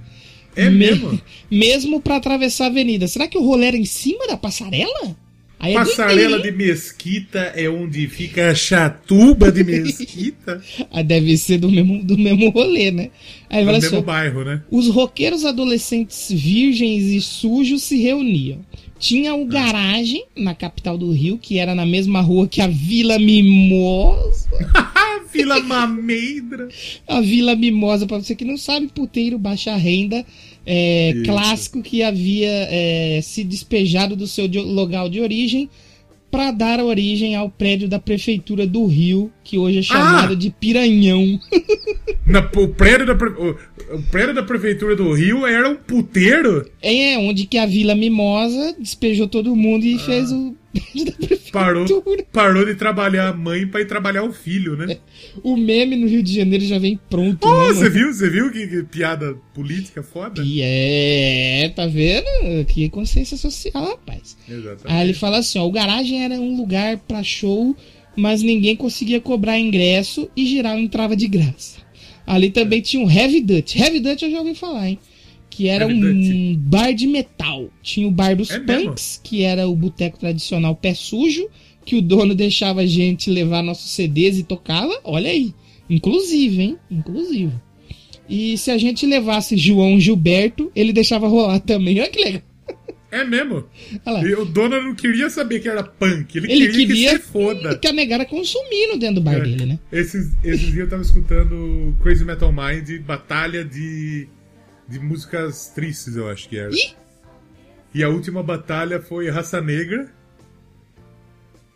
É Me- mesmo? Mesmo pra atravessar a avenida. Será que o rolê era em cima da passarela? Aí é Passarela doideira, de Mesquita é onde fica a chatuba de Mesquita. Ah, deve ser do mesmo, do mesmo rolê, né? Aí mesmo assim, ó, bairro, né? Os roqueiros adolescentes virgens e sujos se reuniam. Tinha o garagem na capital do Rio, que era na mesma rua que a Vila Mimosa. Ah, Vila Mameidra. A Vila Mimosa, pra você que não sabe, puteiro baixa renda, é, clássico que havia é, se despejado do seu local de origem para dar origem ao prédio da prefeitura do Rio, que hoje é chamado Ah! de Piranhão. Na, o, prédio da, o, o prédio da prefeitura do Rio era um puteiro. É onde que a Vila Mimosa despejou todo mundo e fez o Parou, parou de trabalhar a mãe pra ir trabalhar o filho, né? O meme no Rio de Janeiro já vem pronto, Oh, né? você mano? viu? Você viu que, que piada política foda? E é, tá vendo? Que consciência social, rapaz. Exatamente. Aí ele fala assim, ó, o garagem era um lugar pra show, mas ninguém conseguia cobrar ingresso e geral entrava de graça. Ali também tinha um Heavy Dutch. Heavy Dutch eu já ouvi falar, hein? Que era um bar de metal. Tinha o bar dos É mesmo? punks, que era o boteco tradicional pé sujo, que o dono deixava a gente levar nossos CDs e tocava. Olha aí. Inclusive, hein? Inclusive. E se a gente levasse João Gilberto, ele deixava rolar também. Olha que legal. É mesmo? E o dono não queria saber que era punk, ele, Ele queria, queria que se foda. que a negara consumindo dentro do bar É. dele, né? Esses, esses dias eu tava escutando Crazy Metal Mind, batalha de, de músicas tristes, eu acho que era. Ih! E a última batalha foi Raça Negra.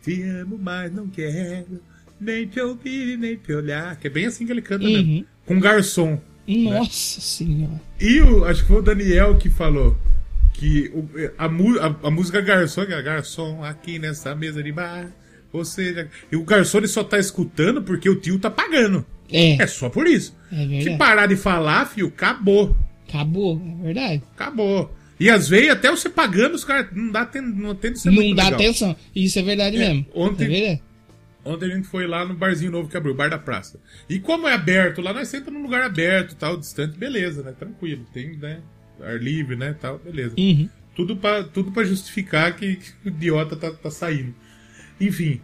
Te amo, mas não quero nem te ouvir, nem te olhar. Que é bem assim que ele canta, Uhum. né? Com garçom. Nossa senhora. E o, acho que foi o Daniel que falou que o- a, a- a música garçom, que é garçom aqui nessa mesa de bar. Ou seja, e o garçom ele só tá escutando porque o tio tá pagando. É, É só por isso. é Se verdade. parar de falar, fio, acabou. Acabou, é verdade. Acabou. E às vezes, até você pagando, os caras não dá não ser Não dá legal. atenção. Isso é verdade É, mesmo. ontem- É. Ontem a gente foi lá no barzinho novo que abriu, o Bar da Praça. E como é aberto, lá nós sentamos num lugar aberto, tal, distante, beleza, né? Tranquilo. Tem, né? Ar livre, né? Tal, beleza. Uhum. Tudo pra, tudo pra justificar que, que o idiota tá, tá saindo. Enfim.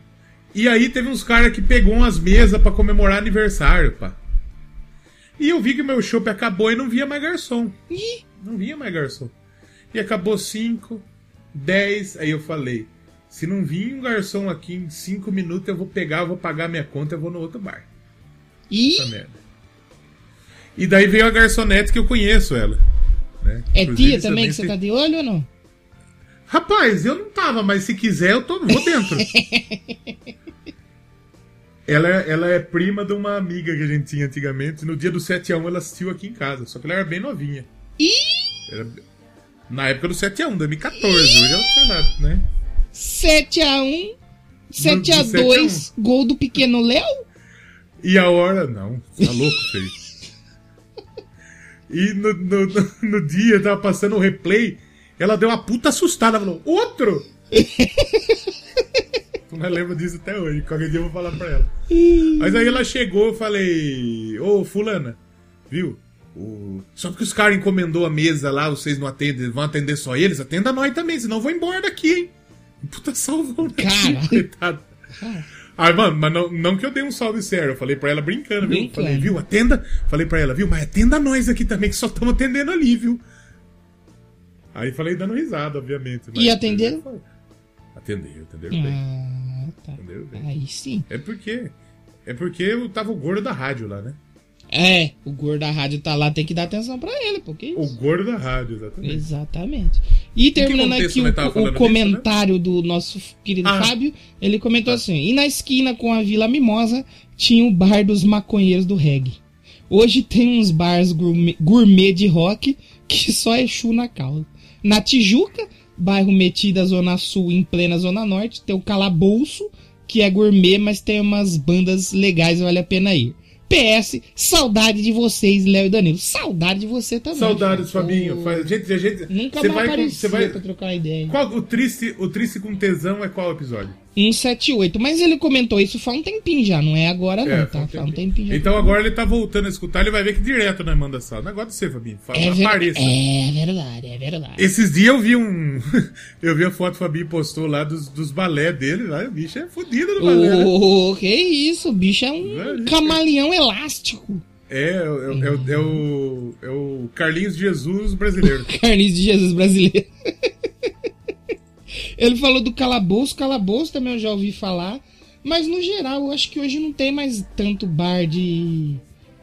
E aí teve uns caras que pegou umas mesas pra comemorar aniversário, pá. E eu vi que o meu chopp acabou e não via mais garçom. Ih, Não via mais garçom. E acabou 5, 10. Aí eu falei: se não vir um garçom aqui em 5 minutos, eu vou pegar, eu vou pagar minha conta, eu vou no outro bar. ih, Essa merda. E daí veio a garçonete que eu conheço ela. né? é Inclusive, tia também que você tá de olho ou não? Rapaz, eu não tava, mas se quiser, eu tô, vou dentro. ela, ela é prima de uma amiga que a gente tinha antigamente. No dia do 7x1 ela assistiu aqui em casa. Só que ela era bem novinha. Ih, Era- Na época do 7x1, 2014. Hoje ela sei lá, né? 7x1, do 7x2, gol do pequeno Léo? E a hora. Não, tá louco, feio. E no, no, no, no dia, tava passando o replay, ela deu uma puta assustada, falou: Outro! Mas lembro disso até hoje, qualquer dia eu vou falar pra ela. Mas aí ela chegou, eu falei: Ô, Fulana, viu? O... Só porque os caras encomendou a mesa lá, vocês não atendem, vão atender só eles, atenda nós também, senão eu vou embora daqui, hein? Puta salvão daqui, Caralho. coitado. Ai, mano, mas não, não que eu dei um salve sério, eu falei pra ela brincando, viu? Brincando. Falei, viu, atenda. Falei pra ela, viu, mas atenda nós aqui também, que só estamos atendendo ali, viu? Aí falei dando risada, obviamente. E atenderam? Atendeu, atenderam bem. Ah, tá. Atenderam bem. Aí sim. É porque. É porque eu tava o gordo da rádio lá, né? É, o gordo da rádio tá lá, tem que dar atenção pra ele, porque O gordo da rádio, exatamente. Exatamente. E terminando aqui o, o comentário do nosso querido Ah. Fábio, ele comentou assim: e na esquina com a Vila Mimosa tinha o bar dos maconheiros do reggae. Hoje tem uns bars gourmet, gourmet de rock que só é chu na causa. Na Tijuca, bairro metido da Zona Sul em plena Zona Norte, tem o Calabouço, que é gourmet, mas tem umas bandas legais, vale a pena ir. PS, saudade de vocês, Léo e Danilo. Saudade de você também. Saudades. Fabinho. Faz- gente, a gente, Nunca mais vai, aparecia vai pra trocar ideia. Qual, o, triste, o triste com tesão é qual episódio? 178. Mas ele comentou isso faz um tempinho já, não é agora não, É, tá? faz um tempinho já. Então agora ele tá voltando a escutar, ele vai ver que direto nós manda sal. Negócio de você, Fabinho. Fala, é, ver- apareça. é verdade, é verdade. Esses dias eu vi um. eu vi a foto que o Fabinho postou lá dos, dos balé dele. Lá, o bicho é fodido no balé. né? Ô, que isso, o bicho é um camaleão elástico. É, é, o- é, o- é o. É o Carlinhos Jesus brasileiro. Carniz de Jesus brasileiro. ele falou do calabouço, calabouço também eu já ouvi falar. Mas no geral, eu acho que hoje não tem mais tanto bar de.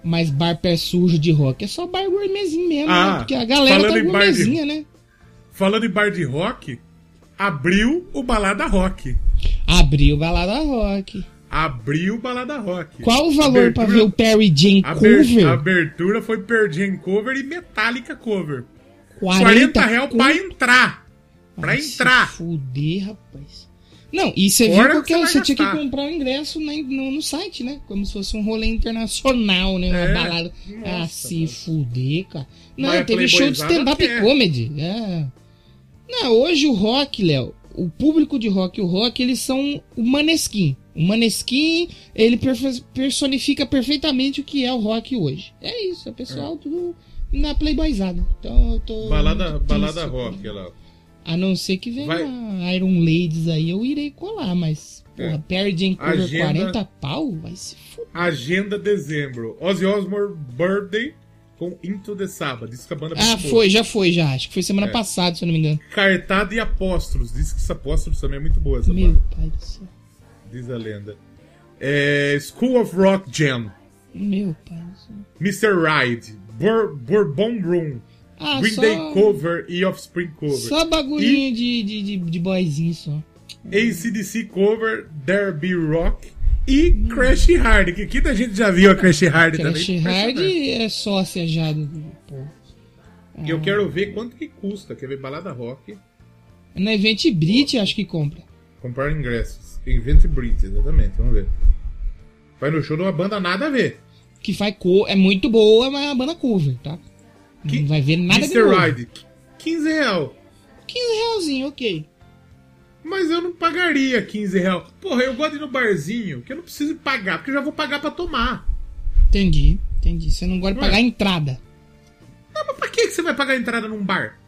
Mais bar pé sujo de rock. É só bar gourmetzinho mesmo, Ah, né? Porque a galera tá bar de- gourmetzinha, né? Falando em bar de rock, abriu o Balada Rock. Abriu balada rock. Abriu o Balada Rock. Qual o valor pra Abertura- ver o Perry Jane cover? A abertura foi Pearl Jam cover e Metallica cover. 40, 40 reais pra conto. entrar. Pra se entrar. Fuder, rapaz. Não, e você Fora viu que porque você você tinha que comprar o ingresso na- no, no site, né? Como se fosse um rolê internacional, né? Uma É. balada. ah, Nossa, se fuder, cara. Não, Mas a teve show de stand-up comedy. É. Não, hoje o rock, Léo, o público de rock e o rock, eles são o Maneskin. O Maneskin, ele personifica perfeitamente o que é o rock hoje. É isso, é o pessoal tudo na playboyzada. Então eu tô... Balada, balada rock, olha lá. A não ser que venha Vai. Iron Ladies aí, eu irei colar, mas. Porra, É. Perry Jane Cover Agenda- 40 pau? Vai se fuder. Agenda dezembro. Ozzy Osbourne Birthday com Into the Sabbath. Diz que a banda é Ah, boa. foi, já foi, já. Acho que foi semana É. passada, se eu não me engano. Cartada e Apóstolos. Diz que esse Apóstolos também é muito boa, essa Meu banda. pai do céu. Diz a lenda. É, School of Rock Jam. Meu pai do céu. Mr. Ride. Bur Bourbon Room. Ah, Green só, Day Cover e Offspring Cover. só bagulhinho de, de, de, de boyzinho só. ACDC Cover, Derby Rock e Crash Hard. Que aqui a gente já viu a Crash Hard Crash também. Hard é só assejado. Pô. E eu quero ver quanto que custa. Quer ver balada rock? Na Event Brit, acho que compra. Comprar ingressos. Invent Brit, exatamente. Vamos ver. Vai no show de uma banda nada a ver. Que faz co é muito boa, mas é uma banda cover, tá? Que- Não vai ver nada de Mr. novo. Ride, 15 real. 15 realzinho, ok. Mas eu não pagaria 15 real. Porra, eu gosto de ir no barzinho, que eu não preciso pagar, porque eu já vou pagar pra tomar. Entendi, entendi. Você não gosta de pagar a entrada. Não, mas pra que que você vai pagar a entrada num bar?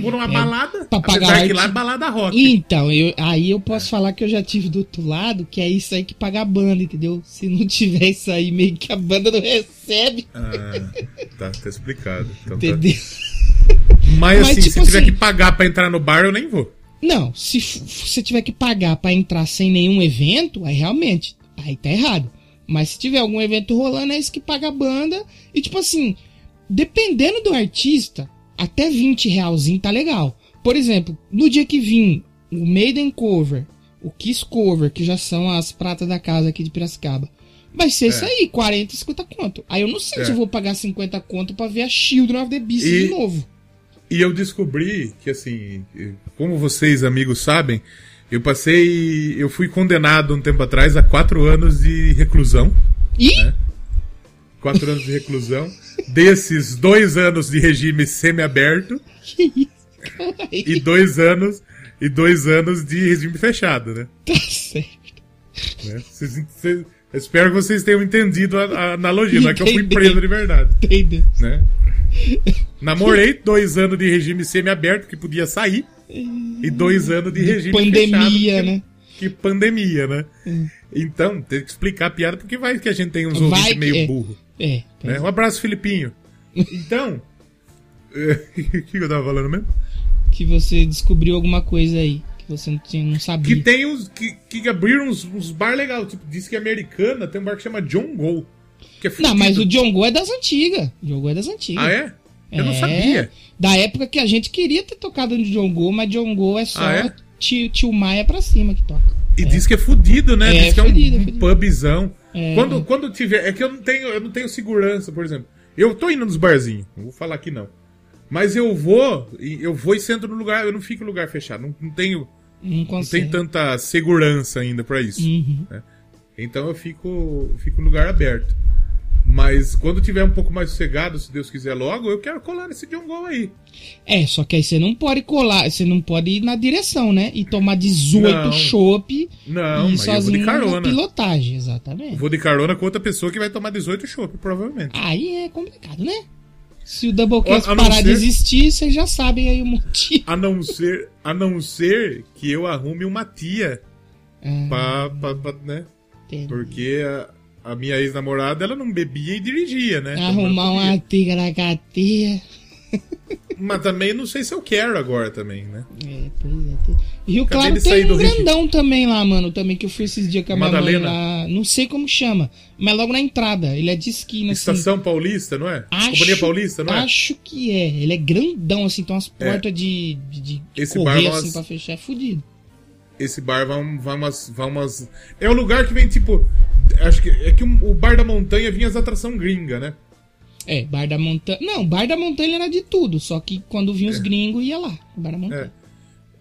Vou numa é, balada, apesar que lá é balada rock. Então, eu, aí eu posso falar que eu já tive do outro lado, que é isso aí que paga a banda, entendeu? Se não tiver isso aí, meio que a banda não recebe, Ah, tá, tá explicado. Então tá. entendeu? Mas, Mas, assim, tipo se tiver assim- que pagar pra entrar no bar, eu nem vou. Não, se você tiver que pagar pra entrar sem nenhum evento, aí realmente, aí tá errado. Mas se tiver algum evento rolando, é isso que paga a banda. E tipo assim, dependendo do artista, até 20 realzinho tá legal. Por exemplo, no dia que vim o Maiden Cover, o Kiss Cover, que já são as pratas da casa aqui de Piracicaba, vai ser isso aí, 40, 50 conto. Aí eu não sei É. se eu vou pagar 50 conto pra ver a Children of the Beast E- de novo. E eu descobri que, assim, como vocês, amigos, sabem, eu passei. Eu fui condenado um tempo atrás a quatro anos de reclusão. Ih! né? Quatro anos de reclusão. Desses, dois anos de regime semiaberto Que isso? E dois anos. E dois anos de regime fechado, né? Tá certo. Né? Vocês- vocês- eu espero que vocês tenham entendido a, a analogia, não é que eu fui Entendi. preso de verdade. Entendeu? né? Namorei dois anos de regime semi-aberto que podia sair e dois anos de regime Pandemia, fechado, né? Que, pandemia, né? Então, tem que explicar a piada porque vai que a gente tem uns ouvintes meio é. burro. É. Né? Um abraço, Filipinho. Então, o que, eu tava falando mesmo? Que você descobriu alguma coisa aí que você não, tinha, não sabia. Que tem uns que, que abriram uns, uns bar legal, tipo, diz que é americana, tem um bar que chama John Go. Que é Não, mas o John Go é das antigas. O John Go é das antigas. Ah, é? Eu não É, sabia. Da época que a gente queria ter tocado no John Go, mas John Go é só Ah, é? tio, tio Maia pra cima que toca. E diz que é fudido, né? É, diz que é um, fudido, um fudido. pubzão. É. Quando, quando tiver. É que eu não tenho, eu não tenho segurança, por exemplo. Eu tô indo nos barzinhos, não vou falar que não. Mas eu vou, eu vou e sento no lugar, eu não fico em lugar fechado. Não, não tenho. Não Não tem tanta segurança ainda pra isso. Uhum. né? Então eu fico, fico em lugar aberto. Mas quando tiver um pouco mais sossegado, se Deus quiser logo, eu quero colar nesse John Go aí. É, só que aí você não pode colar, você não pode ir na direção, né? E tomar 18 Não. chopp e eu sozinho de na carona. pilotagem, exatamente. Vou de carona com outra pessoa que vai tomar 18 chopp, provavelmente. Aí é complicado, né? Se o Doublecast parar de ser- existir, vocês já sabem aí o motivo. A não ser, a não ser que eu arrume uma tia Ah, pra, pra- pra, né? entendi. Porque a, a minha ex-namorada, ela não bebia e dirigia, né? Então, Arrumar uma podia. tigaracateia. Mas também não sei se eu quero agora também, né? É, pois é. Rio Acabei Claro tem um grandão também lá, mano. Também que eu fui esses dias com a Madalena? lá. Não sei como chama, mas logo na entrada. Ele é de esquina, assim. Estação Paulista, não é? Acho, Companhia Paulista, não é? Acho que é. Ele é grandão, assim, tem umas É. portas de, de, de Esse correr, bar, assim, nós- pra fechar. É fudido. Esse bar vai, um- vai, umas, vai umas. É o lugar que vem tipo. Acho que é que o, bar da montanha vinha as atrações gringa, né? É, Bar da Montanha. Não, Bar da Montanha era de tudo. Só que quando vinha É. os gringos, ia lá. Bar da Montanha.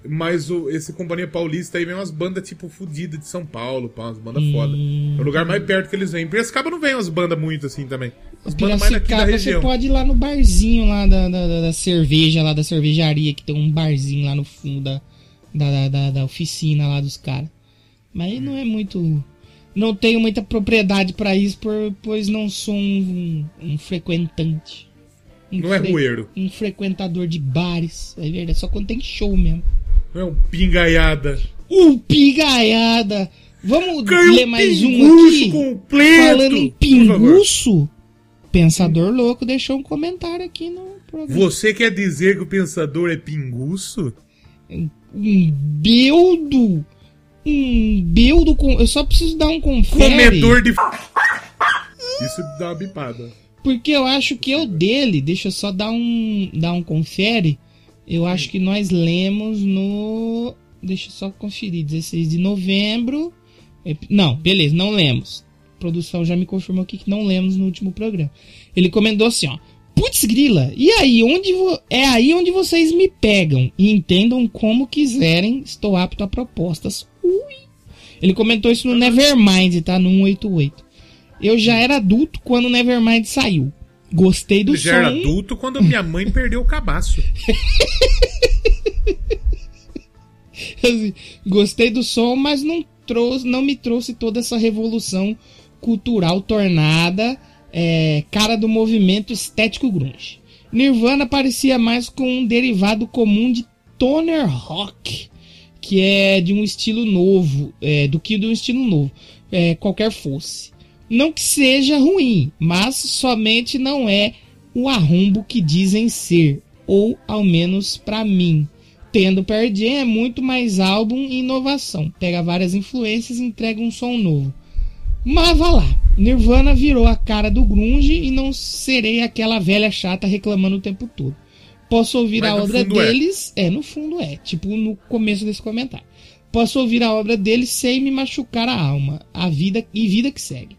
Mas o, esse Companhia Paulista aí vem umas bandas tipo fudidas de São Paulo, pá, umas bandas Hum. foda. É o lugar mais perto que eles vêm. Piracicaba não vem umas bandas muito assim também. As bandas mais daqui da Piracicaba, você pode ir lá no barzinho lá da, da, da- da cerveja, lá da cervejaria, que tem um barzinho lá no fundo da, da, da, da- da oficina lá dos caras. Mas aí não é muito. Não tenho muita propriedade pra isso, pois não sou um, um frequentante. Um Não é rueiro. Um frequentador de bares. É verdade, só quando tem show mesmo. Não é um pingaiada. Um pigaiada! Vamos Ganha ler um mais um aqui? completo. Falando em pinguço, Pensador Louco deixou um comentário aqui no programa. Você quer dizer que o pensador é pinguço? Um beldo. Um beldo com. Eu só preciso dar um confere. Comedor de. Isso dá uma bipada. Porque eu acho que eu dele, deixa eu só dar um, dar um confere. Eu acho que nós lemos no. Deixa eu só conferir, 16 de novembro. Não, beleza, não lemos. A produção já me confirmou aqui que não lemos no último programa. Ele comentou assim, ó. Putz grila, e aí onde é aí onde vocês me pegam e entendam como quiserem, estou apto a propostas. Ui. Ele comentou isso no Nevermind, tá? No 188. Eu já era adulto quando o Nevermind saiu. Gostei do Ele som. já era adulto quando minha mãe perdeu o cabaço. Assim, Gostei do som, mas não trouxe, não me trouxe toda essa revolução cultural tornada é, cara do movimento estético grunge. Nirvana parecia mais com um derivado comum de toner rock, que é de um estilo novo, é, do que de um estilo novo, é, qualquer fosse. Não que seja ruim, mas somente não é o arrombo que dizem ser, ou ao menos pra mim. Tendo Pearl é muito mais álbum e inovação. Pega várias influências e entrega um som novo. Mas vá lá. Nirvana virou a cara do grunge e não serei aquela velha chata reclamando o tempo todo. Posso ouvir Mas a obra é. deles. É. no fundo é. Tipo no começo desse comentário. Posso ouvir a obra deles sem me machucar a alma. A vida e vida que segue.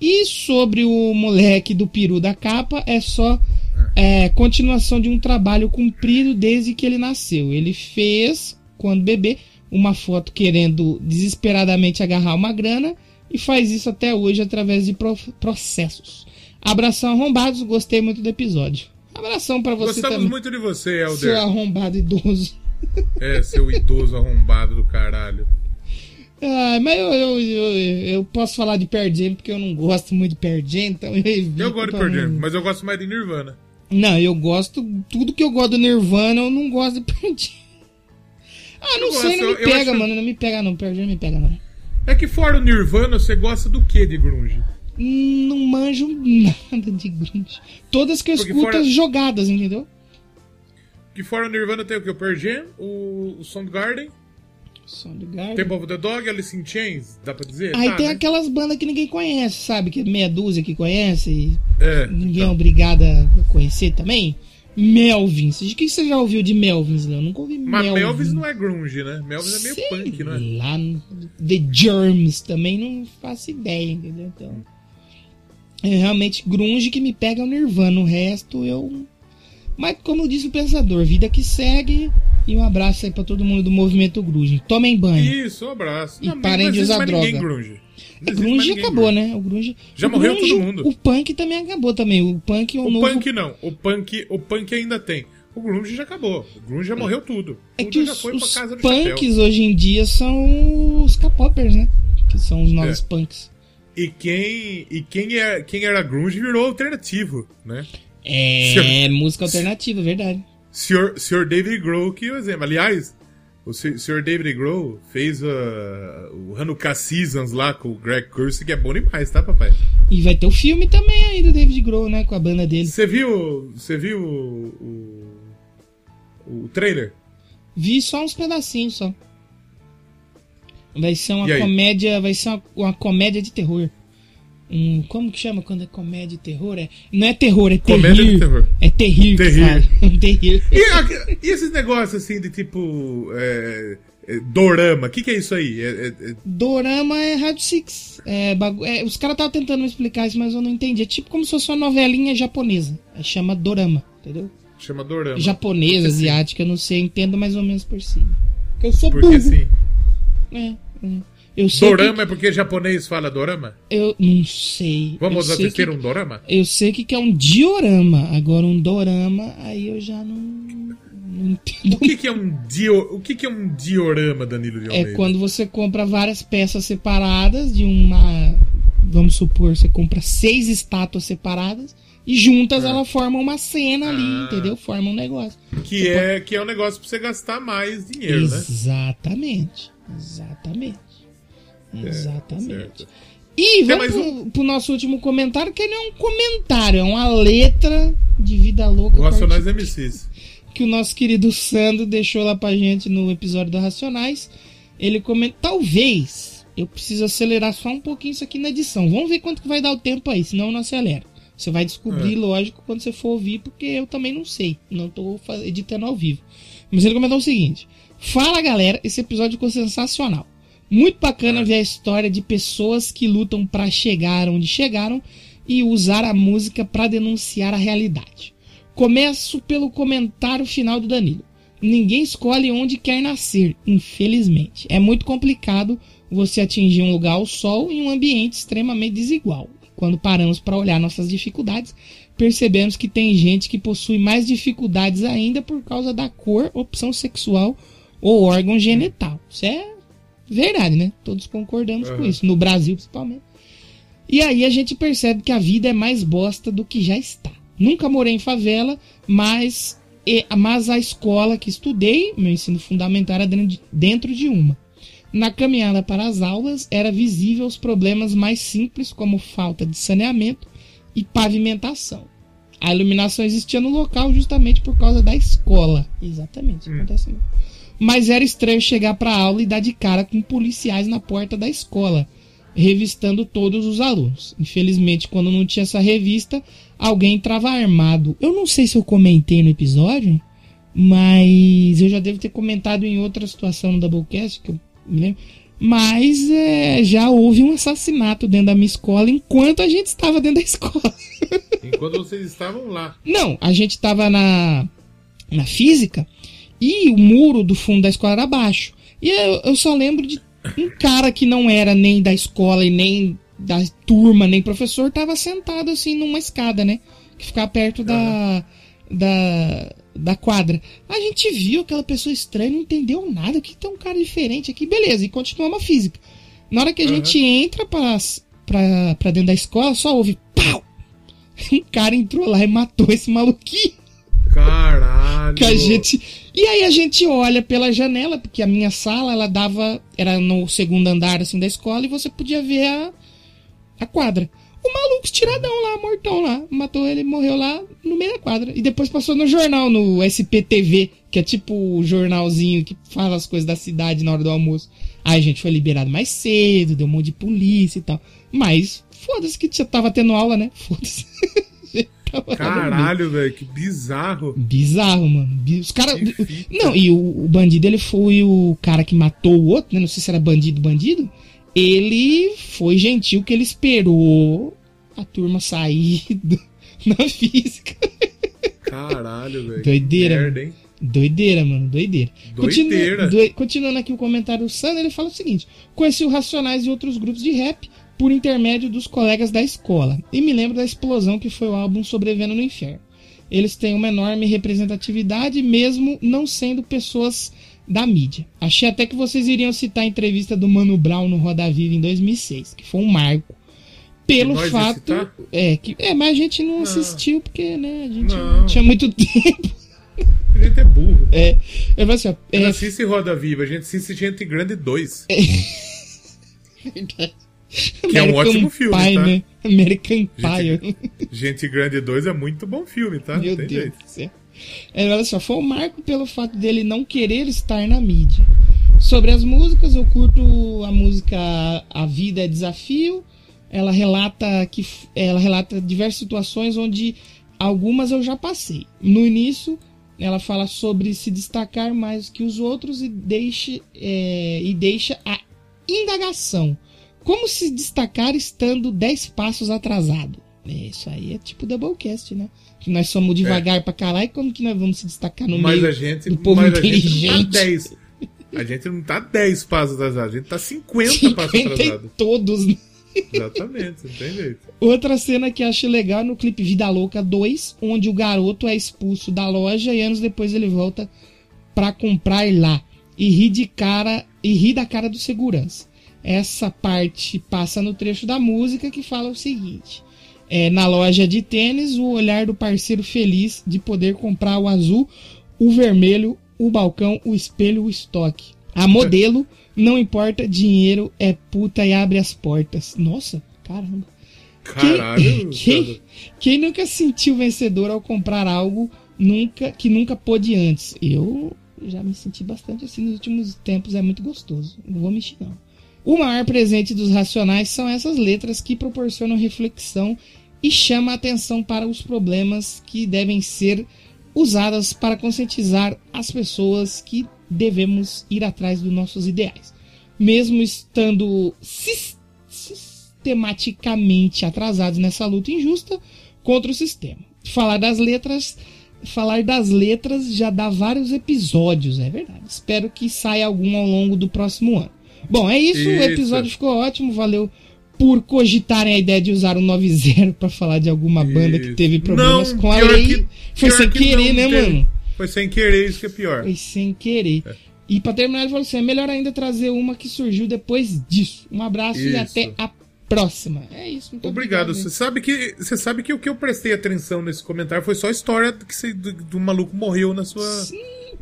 E sobre o moleque do peru da capa, é só é, continuação de um trabalho cumprido desde que ele nasceu. Ele fez, quando bebê, uma foto querendo desesperadamente agarrar uma grana e faz isso até hoje através de pro- processos. Abração arrombados, gostei muito do episódio. Abração pra você Gostamos também, muito de você, seu Helder. arrombado idoso. É, seu idoso arrombado do caralho. Ah, mas eu, eu, eu, eu posso falar de Pearl Jam porque eu não gosto muito de Pearl Jam, então eu evito. Eu gosto de não- mas eu gosto mais de Nirvana. Não, eu gosto. Tudo que eu gosto do Nirvana, eu não gosto de Pearl Jam. Ah, não Eu sei, não me gosto, pega, acho- mano. Não me pega, não. Pearl Jam não me pega, não. É que fora o Nirvana, você gosta do que de grunge? Hum, Não manjo nada de grunge. Todas que eu Porque escuto fora- as jogadas, entendeu? Que fora o Nirvana tem o que? O Pearl Jam, o, o Soundgarden, Soundgarden. Temple of the Dog, Alice in Chains, dá pra dizer? Aí Tá, tem né? aquelas bandas que ninguém conhece, sabe? Que é meia dúzia que conhece e É, ninguém é então. obrigado a conhecer também. Melvins. O que você já ouviu de Melvins, Leon? Nunca ouvi Mas Melvins. Melvis não é grunge, né? Melvis é meio Sei punk, não é? Lá no The Germs também não faço ideia, entendeu? Então. É realmente grunge que me pega o Nirvana. O resto eu. Mas como disse o pensador, vida que segue. E um abraço aí pra todo mundo do movimento grunge. Tomem banho. Isso, um abraço. E parem não de existe usar droga. grunge. É, grunge acabou, grunge. né? O grunge. Já o morreu grunge, todo mundo. O punk também acabou também. O punk é o, O novo. punk não. O punk, o punk ainda tem. O grunge já acabou. O grunge já morreu tudo. É Tudo que já os, foi pra os casa do chapéu. punks hoje em dia são os K-popers, né? Que são os novos É. punks. E quem, e quem, é, quem era grunge virou alternativo, né? É, música alternativa, verdade. Sr. Sr. David Grohl, que é exemplo. Aliás, o Sr. David Grohl fez uh, o Hanukkah Seasons lá com o Greg Curse, que é bom demais, tá, papai? E vai ter o filme também aí do David Grohl, né? Com a banda dele. Você viu, você viu o, o, o trailer? Vi só uns pedacinhos só. Vai ser uma comédia. Vai ser uma, uma comédia de terror. Um, como que chama quando é comédia de terror? É, não é terror, é de terror. É fala. Um terrir. E, e esses negócios assim de tipo. é, é, dorama, o que, que é isso aí? É- é- é- Dorama é Rádio Six. É, bagu- é, os caras estavam tentando me explicar isso, mas eu não entendi. É tipo como se fosse uma novelinha japonesa. Chama Dorama, entendeu? chama dorama. Japonesa, asiática, eu não sei, entendo mais ou menos por cima. Porque eu sou Porque burro. assim. É, é. Eu sei Dorama é porque japonês fala dorama? que... Eu não sei. Vamos eu assistir que... um dorama? Eu sei que que é um diorama. Agora um dorama, aí eu já não. O que, que é um dio, o que, que é um diorama, Danilo de É Almeida? quando você compra várias peças separadas de uma. Vamos supor, você compra seis estátuas separadas e juntas elas formam uma cena ali, Ah. entendeu? Formam um negócio. Que é, que é um negócio pra você gastar mais dinheiro, né? Exatamente. Exatamente. Exatamente. certo. E vamos pro, pro nosso último comentário, que não é um comentário, é uma letra de vida louca. Racionais part- MCs. que o nosso querido Sandro deixou lá pra gente no episódio do Racionais. Ele comenta, talvez eu preciso acelerar só um pouquinho isso aqui na edição. Vamos ver quanto que vai dar o tempo aí, senão eu não acelero. Você vai descobrir, É. lógico, quando você for ouvir, porque eu também não sei. Não tô editando ao vivo. Mas ele comentou o seguinte: Fala galera, esse episódio ficou sensacional. Muito bacana ver a história de pessoas que lutam pra chegar onde chegaram e usar a música pra denunciar a realidade. Começo pelo comentário final do Danilo. Ninguém escolhe onde quer nascer, infelizmente. É muito complicado você atingir um lugar ao sol em um ambiente extremamente desigual. Quando paramos para olhar nossas dificuldades, percebemos que tem gente que possui mais dificuldades ainda por causa da cor, opção sexual ou órgão genital. Isso é verdade, né? Todos concordamos com Aham. isso, no Brasil principalmente. E aí a gente percebe que a vida é mais bosta do que já está. Nunca morei em favela, mas, e- mas a escola que estudei, meu ensino fundamental era dentro de- dentro de uma. Na caminhada para as aulas, era visível os problemas mais simples, como falta de saneamento e pavimentação. A iluminação existia no local justamente por causa da escola. Exatamente, isso acontece mesmo. Mas era estranho chegar para a aula e dar de cara com policiais na porta da escola, revistando todos os alunos. Infelizmente, quando não tinha essa revista, alguém entrava armado. Eu não sei se eu comentei no episódio, mas eu já devo ter comentado em outra situação no Doublecast, que eu me lembro. Mas é, já houve um assassinato dentro da minha escola enquanto a gente estava dentro da escola. Enquanto vocês estavam lá. Não, a gente tava na, na física e o muro do fundo da escola era baixo. E eu, eu só lembro de um cara que não era nem da escola e nem da turma, nem professor, tava sentado assim numa escada, né? Que ficava perto da, da, da quadra. A gente viu aquela pessoa estranha, não entendeu nada. O que tem um cara diferente aqui? Beleza, e continuamos a física. Na hora que a Aham. gente entra pra, pra, pra dentro da escola, só ouve pau! Um cara entrou lá e matou esse maluquinho. Caralho. Que a gente. E aí a gente olha pela janela, porque a minha sala, ela dava. Era no segundo andar assim da escola e você podia ver a, a quadra. O maluco estiradão lá, mortão lá. Matou ele, morreu lá no meio da quadra. E depois passou no jornal, no SPTV, que é tipo o jornalzinho que fala as coisas da cidade na hora do almoço. Aí a gente foi liberado mais cedo, deu um monte de polícia e tal. Mas, foda-se que já tava tendo aula, né? Foda-se. Caralho, velho, que bizarro. Bizarro, mano. Os caras. Não, e o, o bandido, ele foi o cara que matou o outro, né? Não sei se era bandido, bandido. Ele foi gentil que ele esperou a turma sair do- na física. Caralho, velho. Doideira, Merda, hein? Doideira, mano, doideira. Doideira. doi- continuando aqui o comentário do Sandro, ele fala o seguinte: Conheci o Racionais e outros grupos de rap por intermédio dos colegas da escola. E me lembro da explosão que foi o álbum Sobrevivendo no Inferno. Eles têm uma enorme representatividade, mesmo não sendo pessoas da mídia. Achei até que vocês iriam citar a entrevista do Mano Brown no Roda Viva em 2006, que foi um marco. Pelo fato. É, que, é, mas a gente não, assistiu porque, né, a gente Não. não tinha muito tempo. A gente é burro. É, eu assim, ó, Não é, assiste Roda Viva, a gente assiste Gente Grande 2. Que é um ótimo filme, Pie, tá? né? American Pie. Gente Grande 2 é muito bom filme, tá? Meu tem Deus jeito. do céu. É, olha só, foi um marco pelo fato dele não querer estar na mídia. Sobre as músicas, eu curto a música A Vida é Desafio. Ela relata que ela relata diversas situações onde algumas eu já passei. No início, ela fala sobre se destacar mais que os outros e deixa, é, e deixa a indagação. Como se destacar estando 10 passos atrasado? É, Isso aí é tipo Doublecast, né? Que nós somos devagar pra caralho, como que nós vamos se destacar no Mas meio a gente, do povo mas a gente inteligente? tá 10. A gente não tá 10 passos atrasado, a gente tá 50, passos 50 e atrasado. todos. né? Exatamente, não tem jeito. Outra cena que acho legal é no clipe Vida Louca 2, onde o garoto é expulso da loja e anos depois ele volta pra comprar lá e ri de cara e ri da cara do segurança. Essa parte passa no trecho da música que fala o seguinte: é, na loja de tênis, o olhar do parceiro feliz de poder comprar o azul, o vermelho, o balcão, o espelho, o estoque. A modelo, não importa, dinheiro é puta e abre as portas. Nossa, caramba. Caralho. Quem, quem nunca se sentiu vencedor ao comprar algo nunca que nunca pôde antes? Eu já me senti bastante assim nos últimos tempos, é muito gostoso. Não vou mentir, não. O maior presente dos racionais são essas letras que proporcionam reflexão e chama a atenção para os problemas que devem ser usadas para conscientizar as pessoas que devemos ir atrás dos nossos ideais, mesmo estando sis- sistematicamente atrasados nessa luta injusta contra o sistema. Falar das letras, falar das letras já dá vários episódios, é verdade. Espero que saia algum ao longo do próximo ano. Bom, é isso, o Isso. episódio ficou ótimo, valeu por cogitarem a ideia de usar o 90 para falar de alguma banda que teve problemas Não, com a lei. que- Foi sem que querer, não né, teve. mano? Foi sem querer, isso que é pior. Foi sem querer. E pra terminar, ele falou assim: é melhor ainda trazer uma que surgiu depois disso. Um abraço e Isso. até a próxima. É isso, Obrigado. Você sabe que você sabe que o que eu prestei atenção nesse comentário foi só a história que você, do, do maluco morreu na sua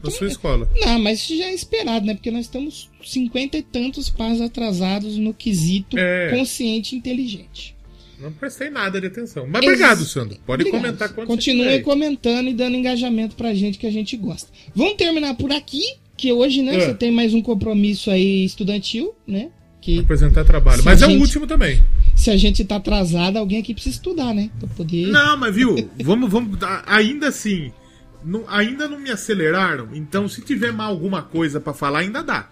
na sua escola. Não, mas isso já é esperado, né? Porque nós estamos cinquenta e tantos passos atrasados no quesito É. consciente e inteligente. Não prestei nada de atenção. Mas obrigado, Sandro. Pode Obrigado. comentar quando Continue comentando e dando engajamento pra gente que a gente gosta. Vamos terminar por aqui, que hoje, né, É. você tem mais um compromisso aí estudantil, né? Que apresentar trabalho. Mas é o gente- último também. se a gente tá atrasado, alguém aqui precisa estudar, né? Pra poder. Não, mas viu, vamos, vamos. Ainda assim, não- ainda não me aceleraram. Então, se tiver mais alguma coisa pra falar, ainda dá.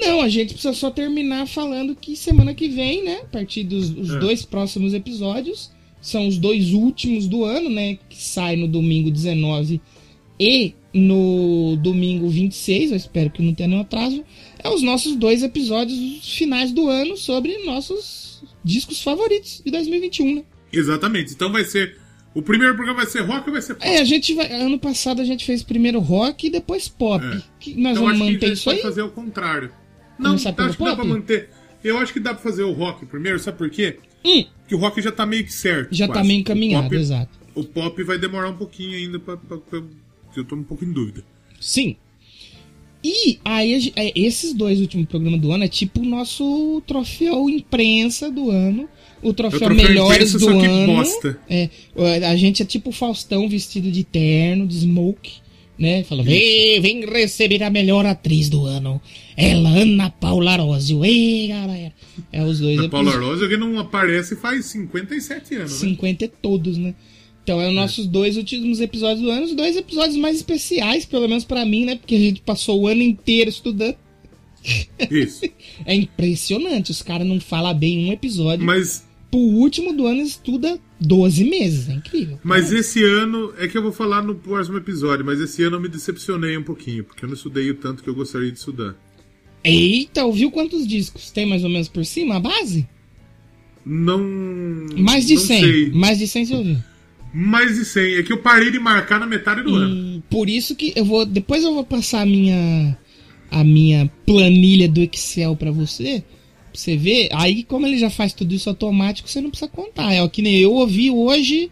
Não, a gente precisa só terminar falando que semana que vem, né? A partir dos os É. dois próximos episódios, são os dois últimos do ano, né? Que sai no domingo 19 e no domingo 26. Eu espero que não tenha nenhum atraso. É os nossos dois episódios os finais do ano sobre nossos discos favoritos de 2021, né? Exatamente. Então vai ser. O primeiro programa vai ser rock ou vai ser pop? É, a gente vai. Ano passado a gente fez primeiro rock e depois pop. É. Que nós então vamos acho que a manter gente isso pode aí? fazer o contrário. Não, acho que dá pop? pra manter. Eu acho que dá pra fazer o rock primeiro, sabe por quê? Hum, Porque o rock já tá meio que certo. já tá quase. meio encaminhado, o pop, exato. O pop vai demorar um pouquinho ainda pra. pra- pra- eu tô um pouco em dúvida. Sim. E aí, é, esses dois últimos programas do ano é tipo o nosso troféu imprensa do ano. O troféu, É troféu melhores imprensa, do que ano. bosta. É, a gente é tipo o Faustão vestido de terno, de smoke, né? Fala, vem, vem receber a melhor atriz do ano. Ela, Ana Paula Arósio. Ei, galera. É os dois A Paula episódios. Rosa que não aparece faz 57 anos, né? 50 e todos, né? Então, é os nossos dois últimos episódios do ano, os dois episódios mais especiais, pelo menos pra mim, né? Porque a gente passou o ano inteiro estudando. Isso. É impressionante, os caras não falam bem um episódio. Mas, Pro último do ano estuda 12 meses, é incrível. mas esse ano, é que eu vou falar no próximo episódio, mas esse ano eu me decepcionei um pouquinho, porque eu não estudei o tanto que eu gostaria de estudar. Eita, ouviu quantos discos tem mais ou menos por cima, a base? Não. Mais de não 100. Sei. Mais de 100 você ouviu. Mais de 100. É que eu parei de marcar na metade do ano. Hum, por isso que eu vou. Depois eu vou passar a minha. A minha planilha do Excel pra você. Pra você ver. Aí, como ele já faz tudo isso automático, você não precisa contar. É o que nem eu ouvi hoje.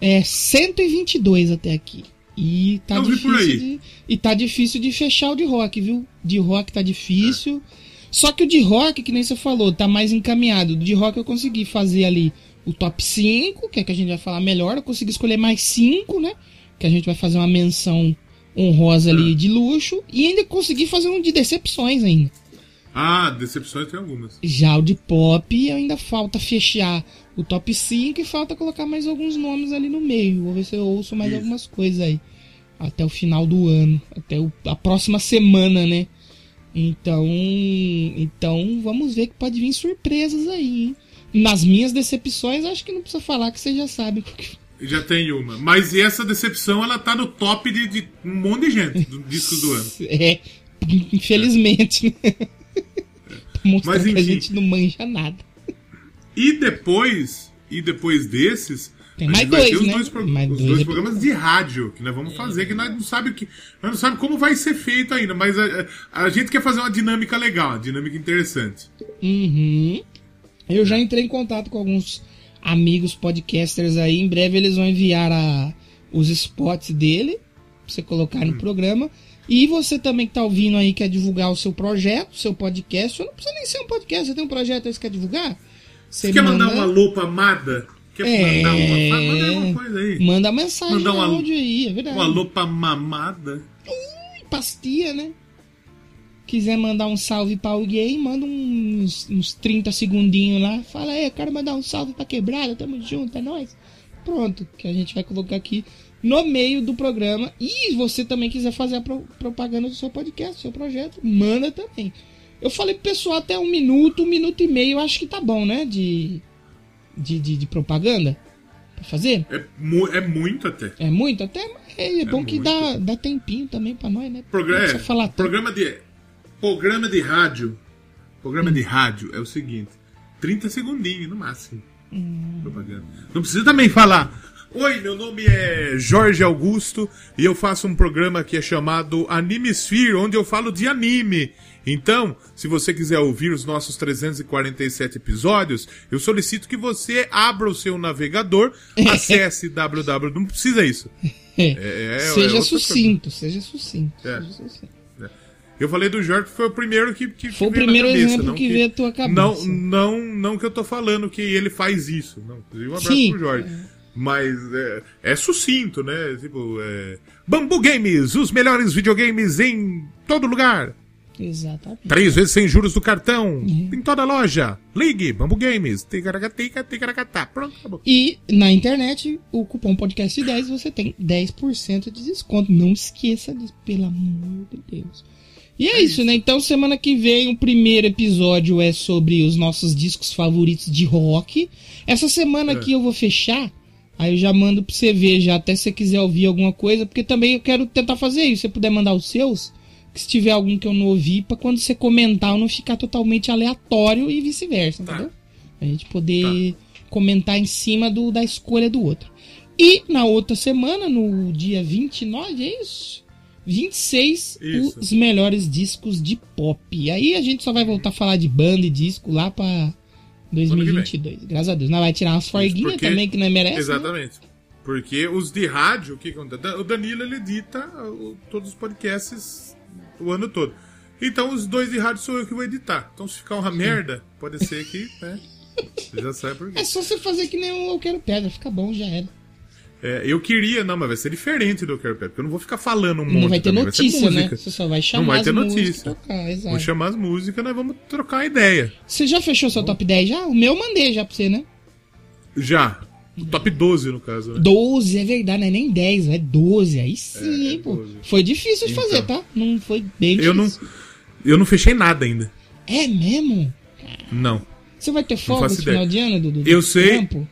É 122 até aqui. E tá Eu difícil de. E tá difícil de fechar o de rock, viu? De rock tá difícil. Só que o de rock, que nem você falou, tá mais encaminhado. O de rock eu consegui fazer ali o top 5, que é que a gente vai falar melhor. Eu consegui escolher mais 5, né? Que a gente vai fazer uma menção honrosa ali de luxo. E ainda consegui fazer um de decepções ainda. Ah, decepções tem algumas. Já o de pop ainda falta fechar o top 5 e falta colocar mais alguns nomes ali no meio. Vou ver se eu ouço mais Isso. algumas coisas aí. Até o final do ano. Até o- a próxima semana, né? Então. Então vamos ver que pode vir surpresas aí, hein? Nas minhas decepções, acho que não precisa falar que vocês já. Porque... Já tem uma. Mas essa decepção, ela tá no top de, de um monte de gente do discos do ano. É, infelizmente, né? Pra mostrar Mas, que a enfim. gente não manja nada. E depois, e depois desses, Tem mais dois, ter os né? dois, pro- Mais os dois dois programas de rádio que nós vamos fazer, que nós não sabe que, nós não sabe como vai ser feito ainda, mas a, a- a gente quer fazer uma dinâmica legal, uma dinâmica interessante. Uhum. Eu já entrei em contato com alguns amigos podcasters aí. Em breve eles vão enviar a, os spots dele pra você colocar Hum. no programa. E você também que tá ouvindo aí quer divulgar o seu projeto, seu podcast. Não precisa nem ser um podcast, você tem um projeto aí que você quer divulgar? Você quer mandar uma alô pra Amada? Quer É. mandar uma. Manda alguma coisa aí. Manda mensagem Mandar no um alô- áudio aí, é verdade. Um alô pra mamada. pastia, né? Quiser mandar um salve pra alguém, manda uns, uns 30 segundinhos lá. Fala aí, eu quero mandar um salve pra quebrada, tamo junto, é nóis. Pronto, que a gente vai colocar aqui no meio do programa. E você também quiser fazer a pro- propaganda do seu podcast, do seu projeto, manda também. Eu falei pro pessoal até um minuto, um minuto e meio, acho que tá bom, né? De, de, de, de propaganda pra fazer. É, mu- é muito até. É muito até, mas é, bom que dá, dá tempinho também pra nós, né? É, falar tanto. programa de. Programa de rádio. Programa de rádio é o seguinte: 30 segundinhos no máximo. Hum. Propaganda. Não precisa também falar. Oi, meu nome é Jorge Augusto e eu faço um programa que é chamado Anime Sphere, onde eu falo de anime. Então, se você quiser ouvir os nossos 347 episódios, eu solicito que você abra o seu navegador, acesse www. Não precisa isso. é- é seja outra sucinto, seja sucinto. É. seja sucinto. Eu falei do Jorge, que foi o primeiro que, que Foi o que primeiro cabeça, exemplo não que veio à tua cabeça. Não, não, não que eu tô falando que ele faz isso. Não, inclusive um abraço Sim. pro Jorge. Mas é, é sucinto, né? Tipo, é... Bambu Games, os melhores videogames em todo lugar. Exatamente. Três vezes sem juros do cartão. Uhum. Em toda loja. Ligue, Bambu Games. Ticaracatica, ticaracatá. Pronto, acabou. E na internet, o cupom podcast 10 você tem 10% de desconto. Não esqueça disso, pelo amor de Deus. E é isso, né? Então, semana que vem, o primeiro episódio é sobre os nossos discos favoritos de rock. Essa semana aqui eu vou fechar. Aí eu já mando pra você ver, já até se você quiser ouvir alguma coisa, porque também eu quero tentar fazer isso. Se você puder mandar os seus, que se tiver algum que eu não ouvi, pra quando você comentar eu não ficar totalmente aleatório e vice-versa, Tá. entendeu? A gente poder comentar em cima do, da escolha do outro. E na outra semana, no dia 29, é isso? 26, Isso. os melhores discos de pop. Aí a gente só vai voltar a falar de banda e disco lá pra 2022. Graças a Deus. Nós vai tirar umas forguinhas porque- também que não merece. né? Exatamente. Porque os de rádio, o que acontece? O Danilo ele edita todos os podcasts o ano todo. Então os dois de rádio sou eu que vou editar. Então se ficar uma merda, pode ser que, né? Você já sabe por quê. É só você fazer que nem o Eu Quero Pedra. Fica bom, já era. É, eu queria, não, mas vai ser diferente do Eu Quero porque eu não vou ficar falando um monte. Não vai ter também, notícia, ser né? Você só vai chamar Não vai as ter notícia. tocar, exato. Vou chamar as músicas, nós vamos trocar uma ideia. Você já fechou seu top 10 já? O meu eu mandei já pra você, né? Já. Top 12, no caso. Né? 12, é verdade, não é nem 10, é 12. Aí sim, É, hein, pô. 12. Foi difícil de Então. fazer, tá? Não foi bem Eu não, difícil. eu não fechei nada ainda. É mesmo? Não. Você vai ter folga esse final de ano, Dudu? Eu sei. Trampo?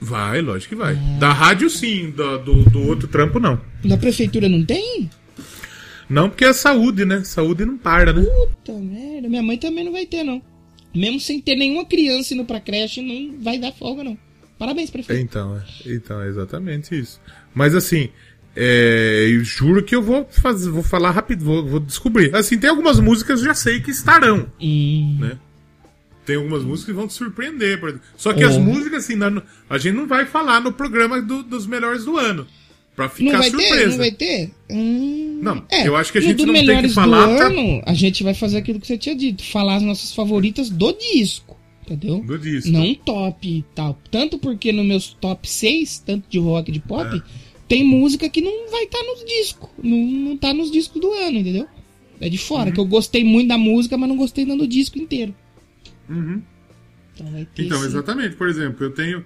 Vai, lógico que vai. Ah. Da rádio sim, do, do, do outro trampo não. Da prefeitura não tem? Não, porque é saúde, né? Saúde não para, né? Puta merda, minha mãe também não vai ter, não. Mesmo sem ter nenhuma criança indo pra creche, não vai dar folga, não. Parabéns, prefeito. Então, é, então, é exatamente isso. Mas assim, é, eu juro que eu vou fazer, vou falar rápido, vou, vou descobrir. Assim, tem algumas músicas que eu já sei que estarão, Hum, né? Tem algumas músicas que vão te surpreender. Só que as músicas, assim, na- a gente não vai falar no programa do- dos melhores do ano. Pra não ficar vai surpresa. ter? Não vai ter? Hum, Não, eu acho que a no gente do não tem que falar do pra- ano, a gente vai fazer aquilo que você tinha dito. Falar as nossas favoritas do disco. Entendeu? Do disco. Não top e tal. Tanto porque nos meus top 6, tanto de rock e de pop, É. tem música que não vai estar nos discos. Não, não tá nos discos do ano, entendeu? É de fora, Uhum. que eu gostei muito da música, mas não gostei dando o disco inteiro. Uhum. Então vai ter Então, esse- exatamente. Por exemplo, eu tenho.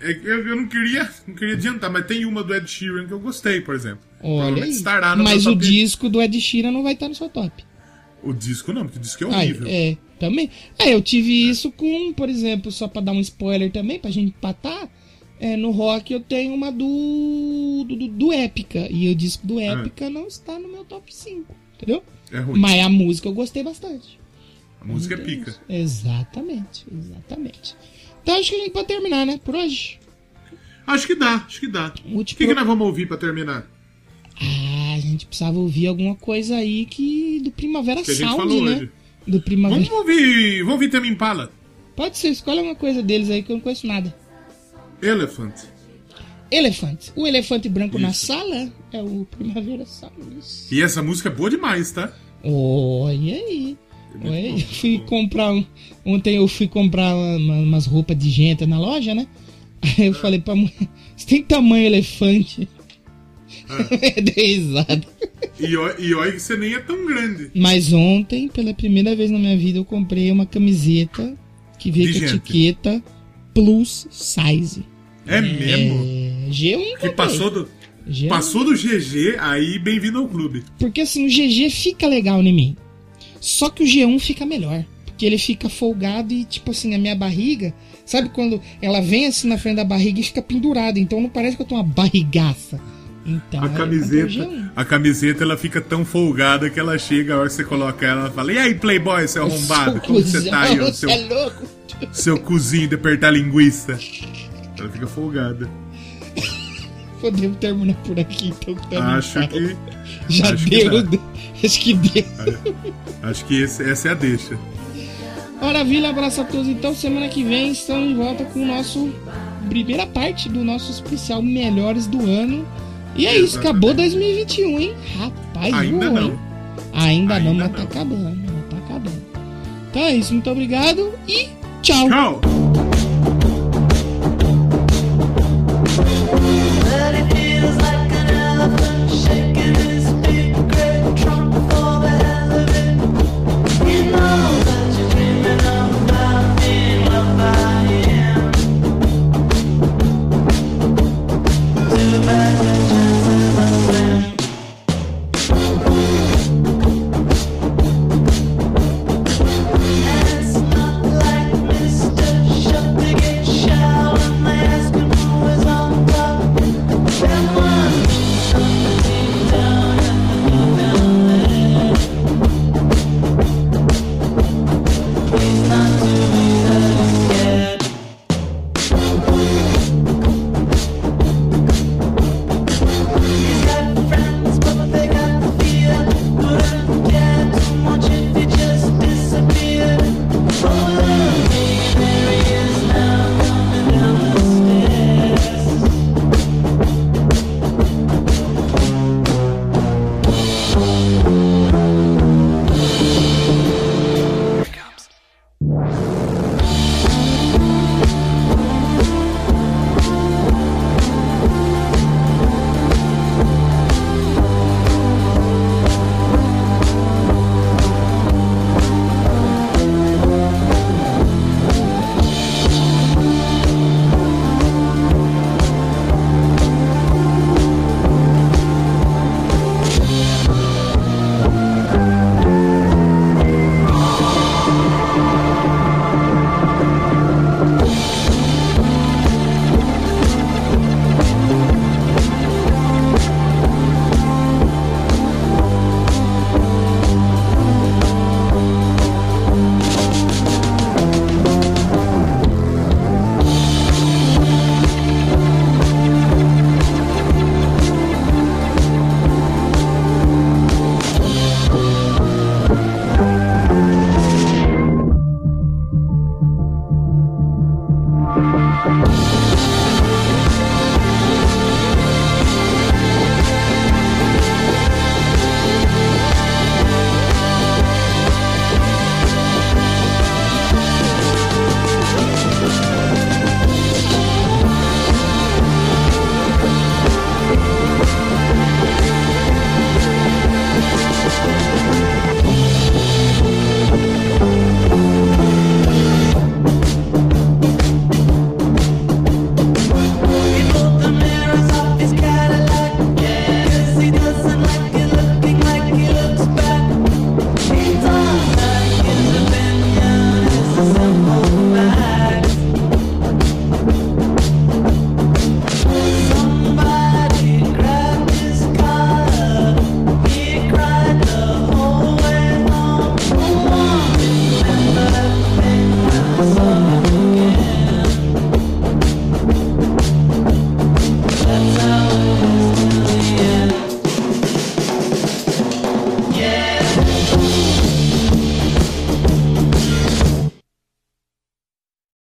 é Eu, eu não queria não queria adiantar, mas tem uma do Ed Sheeran que eu gostei, por exemplo. Olha Provavelmente aí. estará no Mas o top- disco do Ed Sheeran não vai estar no seu top. O disco não, porque o disco é horrível. é, também. É, eu tive isso com, por exemplo, só pra dar um spoiler também, pra gente empatar. É, no rock eu tenho uma do, do, do, Épica. E o disco do Épica não está no meu top 5. Entendeu? É ruim. Mas a música eu gostei bastante. A música é pica. Exatamente, exatamente. Então acho que a gente pode terminar, né? Por hoje. Acho que dá, acho que dá. O que, que nós vamos ouvir pra terminar? Ah, a gente precisava ouvir alguma coisa aí que. do Primavera Que a gente Sound, falou né? hoje. Do Primavera. Vamos ouvir. Vamos ouvir Tame Impala. Pode ser, escolhe uma coisa deles aí que eu não conheço nada. Elephant. Elefante. O elefante branco na Isso. sala é o Primavera Sound. E essa música é boa demais, tá? Olha aí. Eu fui comprar. um- Ontem eu fui comprar uma- umas roupas de gente na loja, né? Aí eu falei pra mãe: Você tem tamanho elefante? Dei risada. E, ó- e olha que você nem é tão grande. Mas ontem, pela primeira vez na minha vida, eu comprei uma camiseta que veio De com gente. etiqueta Plus Size. É mesmo? É, G1 Que comprei. passou do, G1. passou do GG, aí bem-vindo ao clube. Porque assim, o GG fica legal em mim. Só que o G1 fica melhor. Porque ele fica folgado e, tipo assim, a minha barriga. Sabe quando ela vem assim na frente da barriga e fica pendurada? Então não parece que eu tô uma barrigaça. Então, A eu camiseta, G1. a camiseta ela fica tão folgada que ela chega, a hora que você coloca ela, ela fala: E aí, Playboy, seu arrombado, como você tá aí, Você seu, é louco? seu cozinho de apertar linguiça? Ela fica folgada. Podemos terminar por aqui, então. que tá Acho que. Já acho que deu. dá. acho que deu. Acho que esse- essa é a deixa. Maravilha, abraço a todos. Então, semana que vem estamos de volta com o nosso primeira parte do nosso especial Melhores do Ano. E é isso, acabou 2021, hein? Rapaz, Ainda voou, não. hein? Ainda, não, Ainda mas tá não. acabando, mas tá acabando. Então é isso, muito obrigado e tchau. Tchau! But it feels like an elephant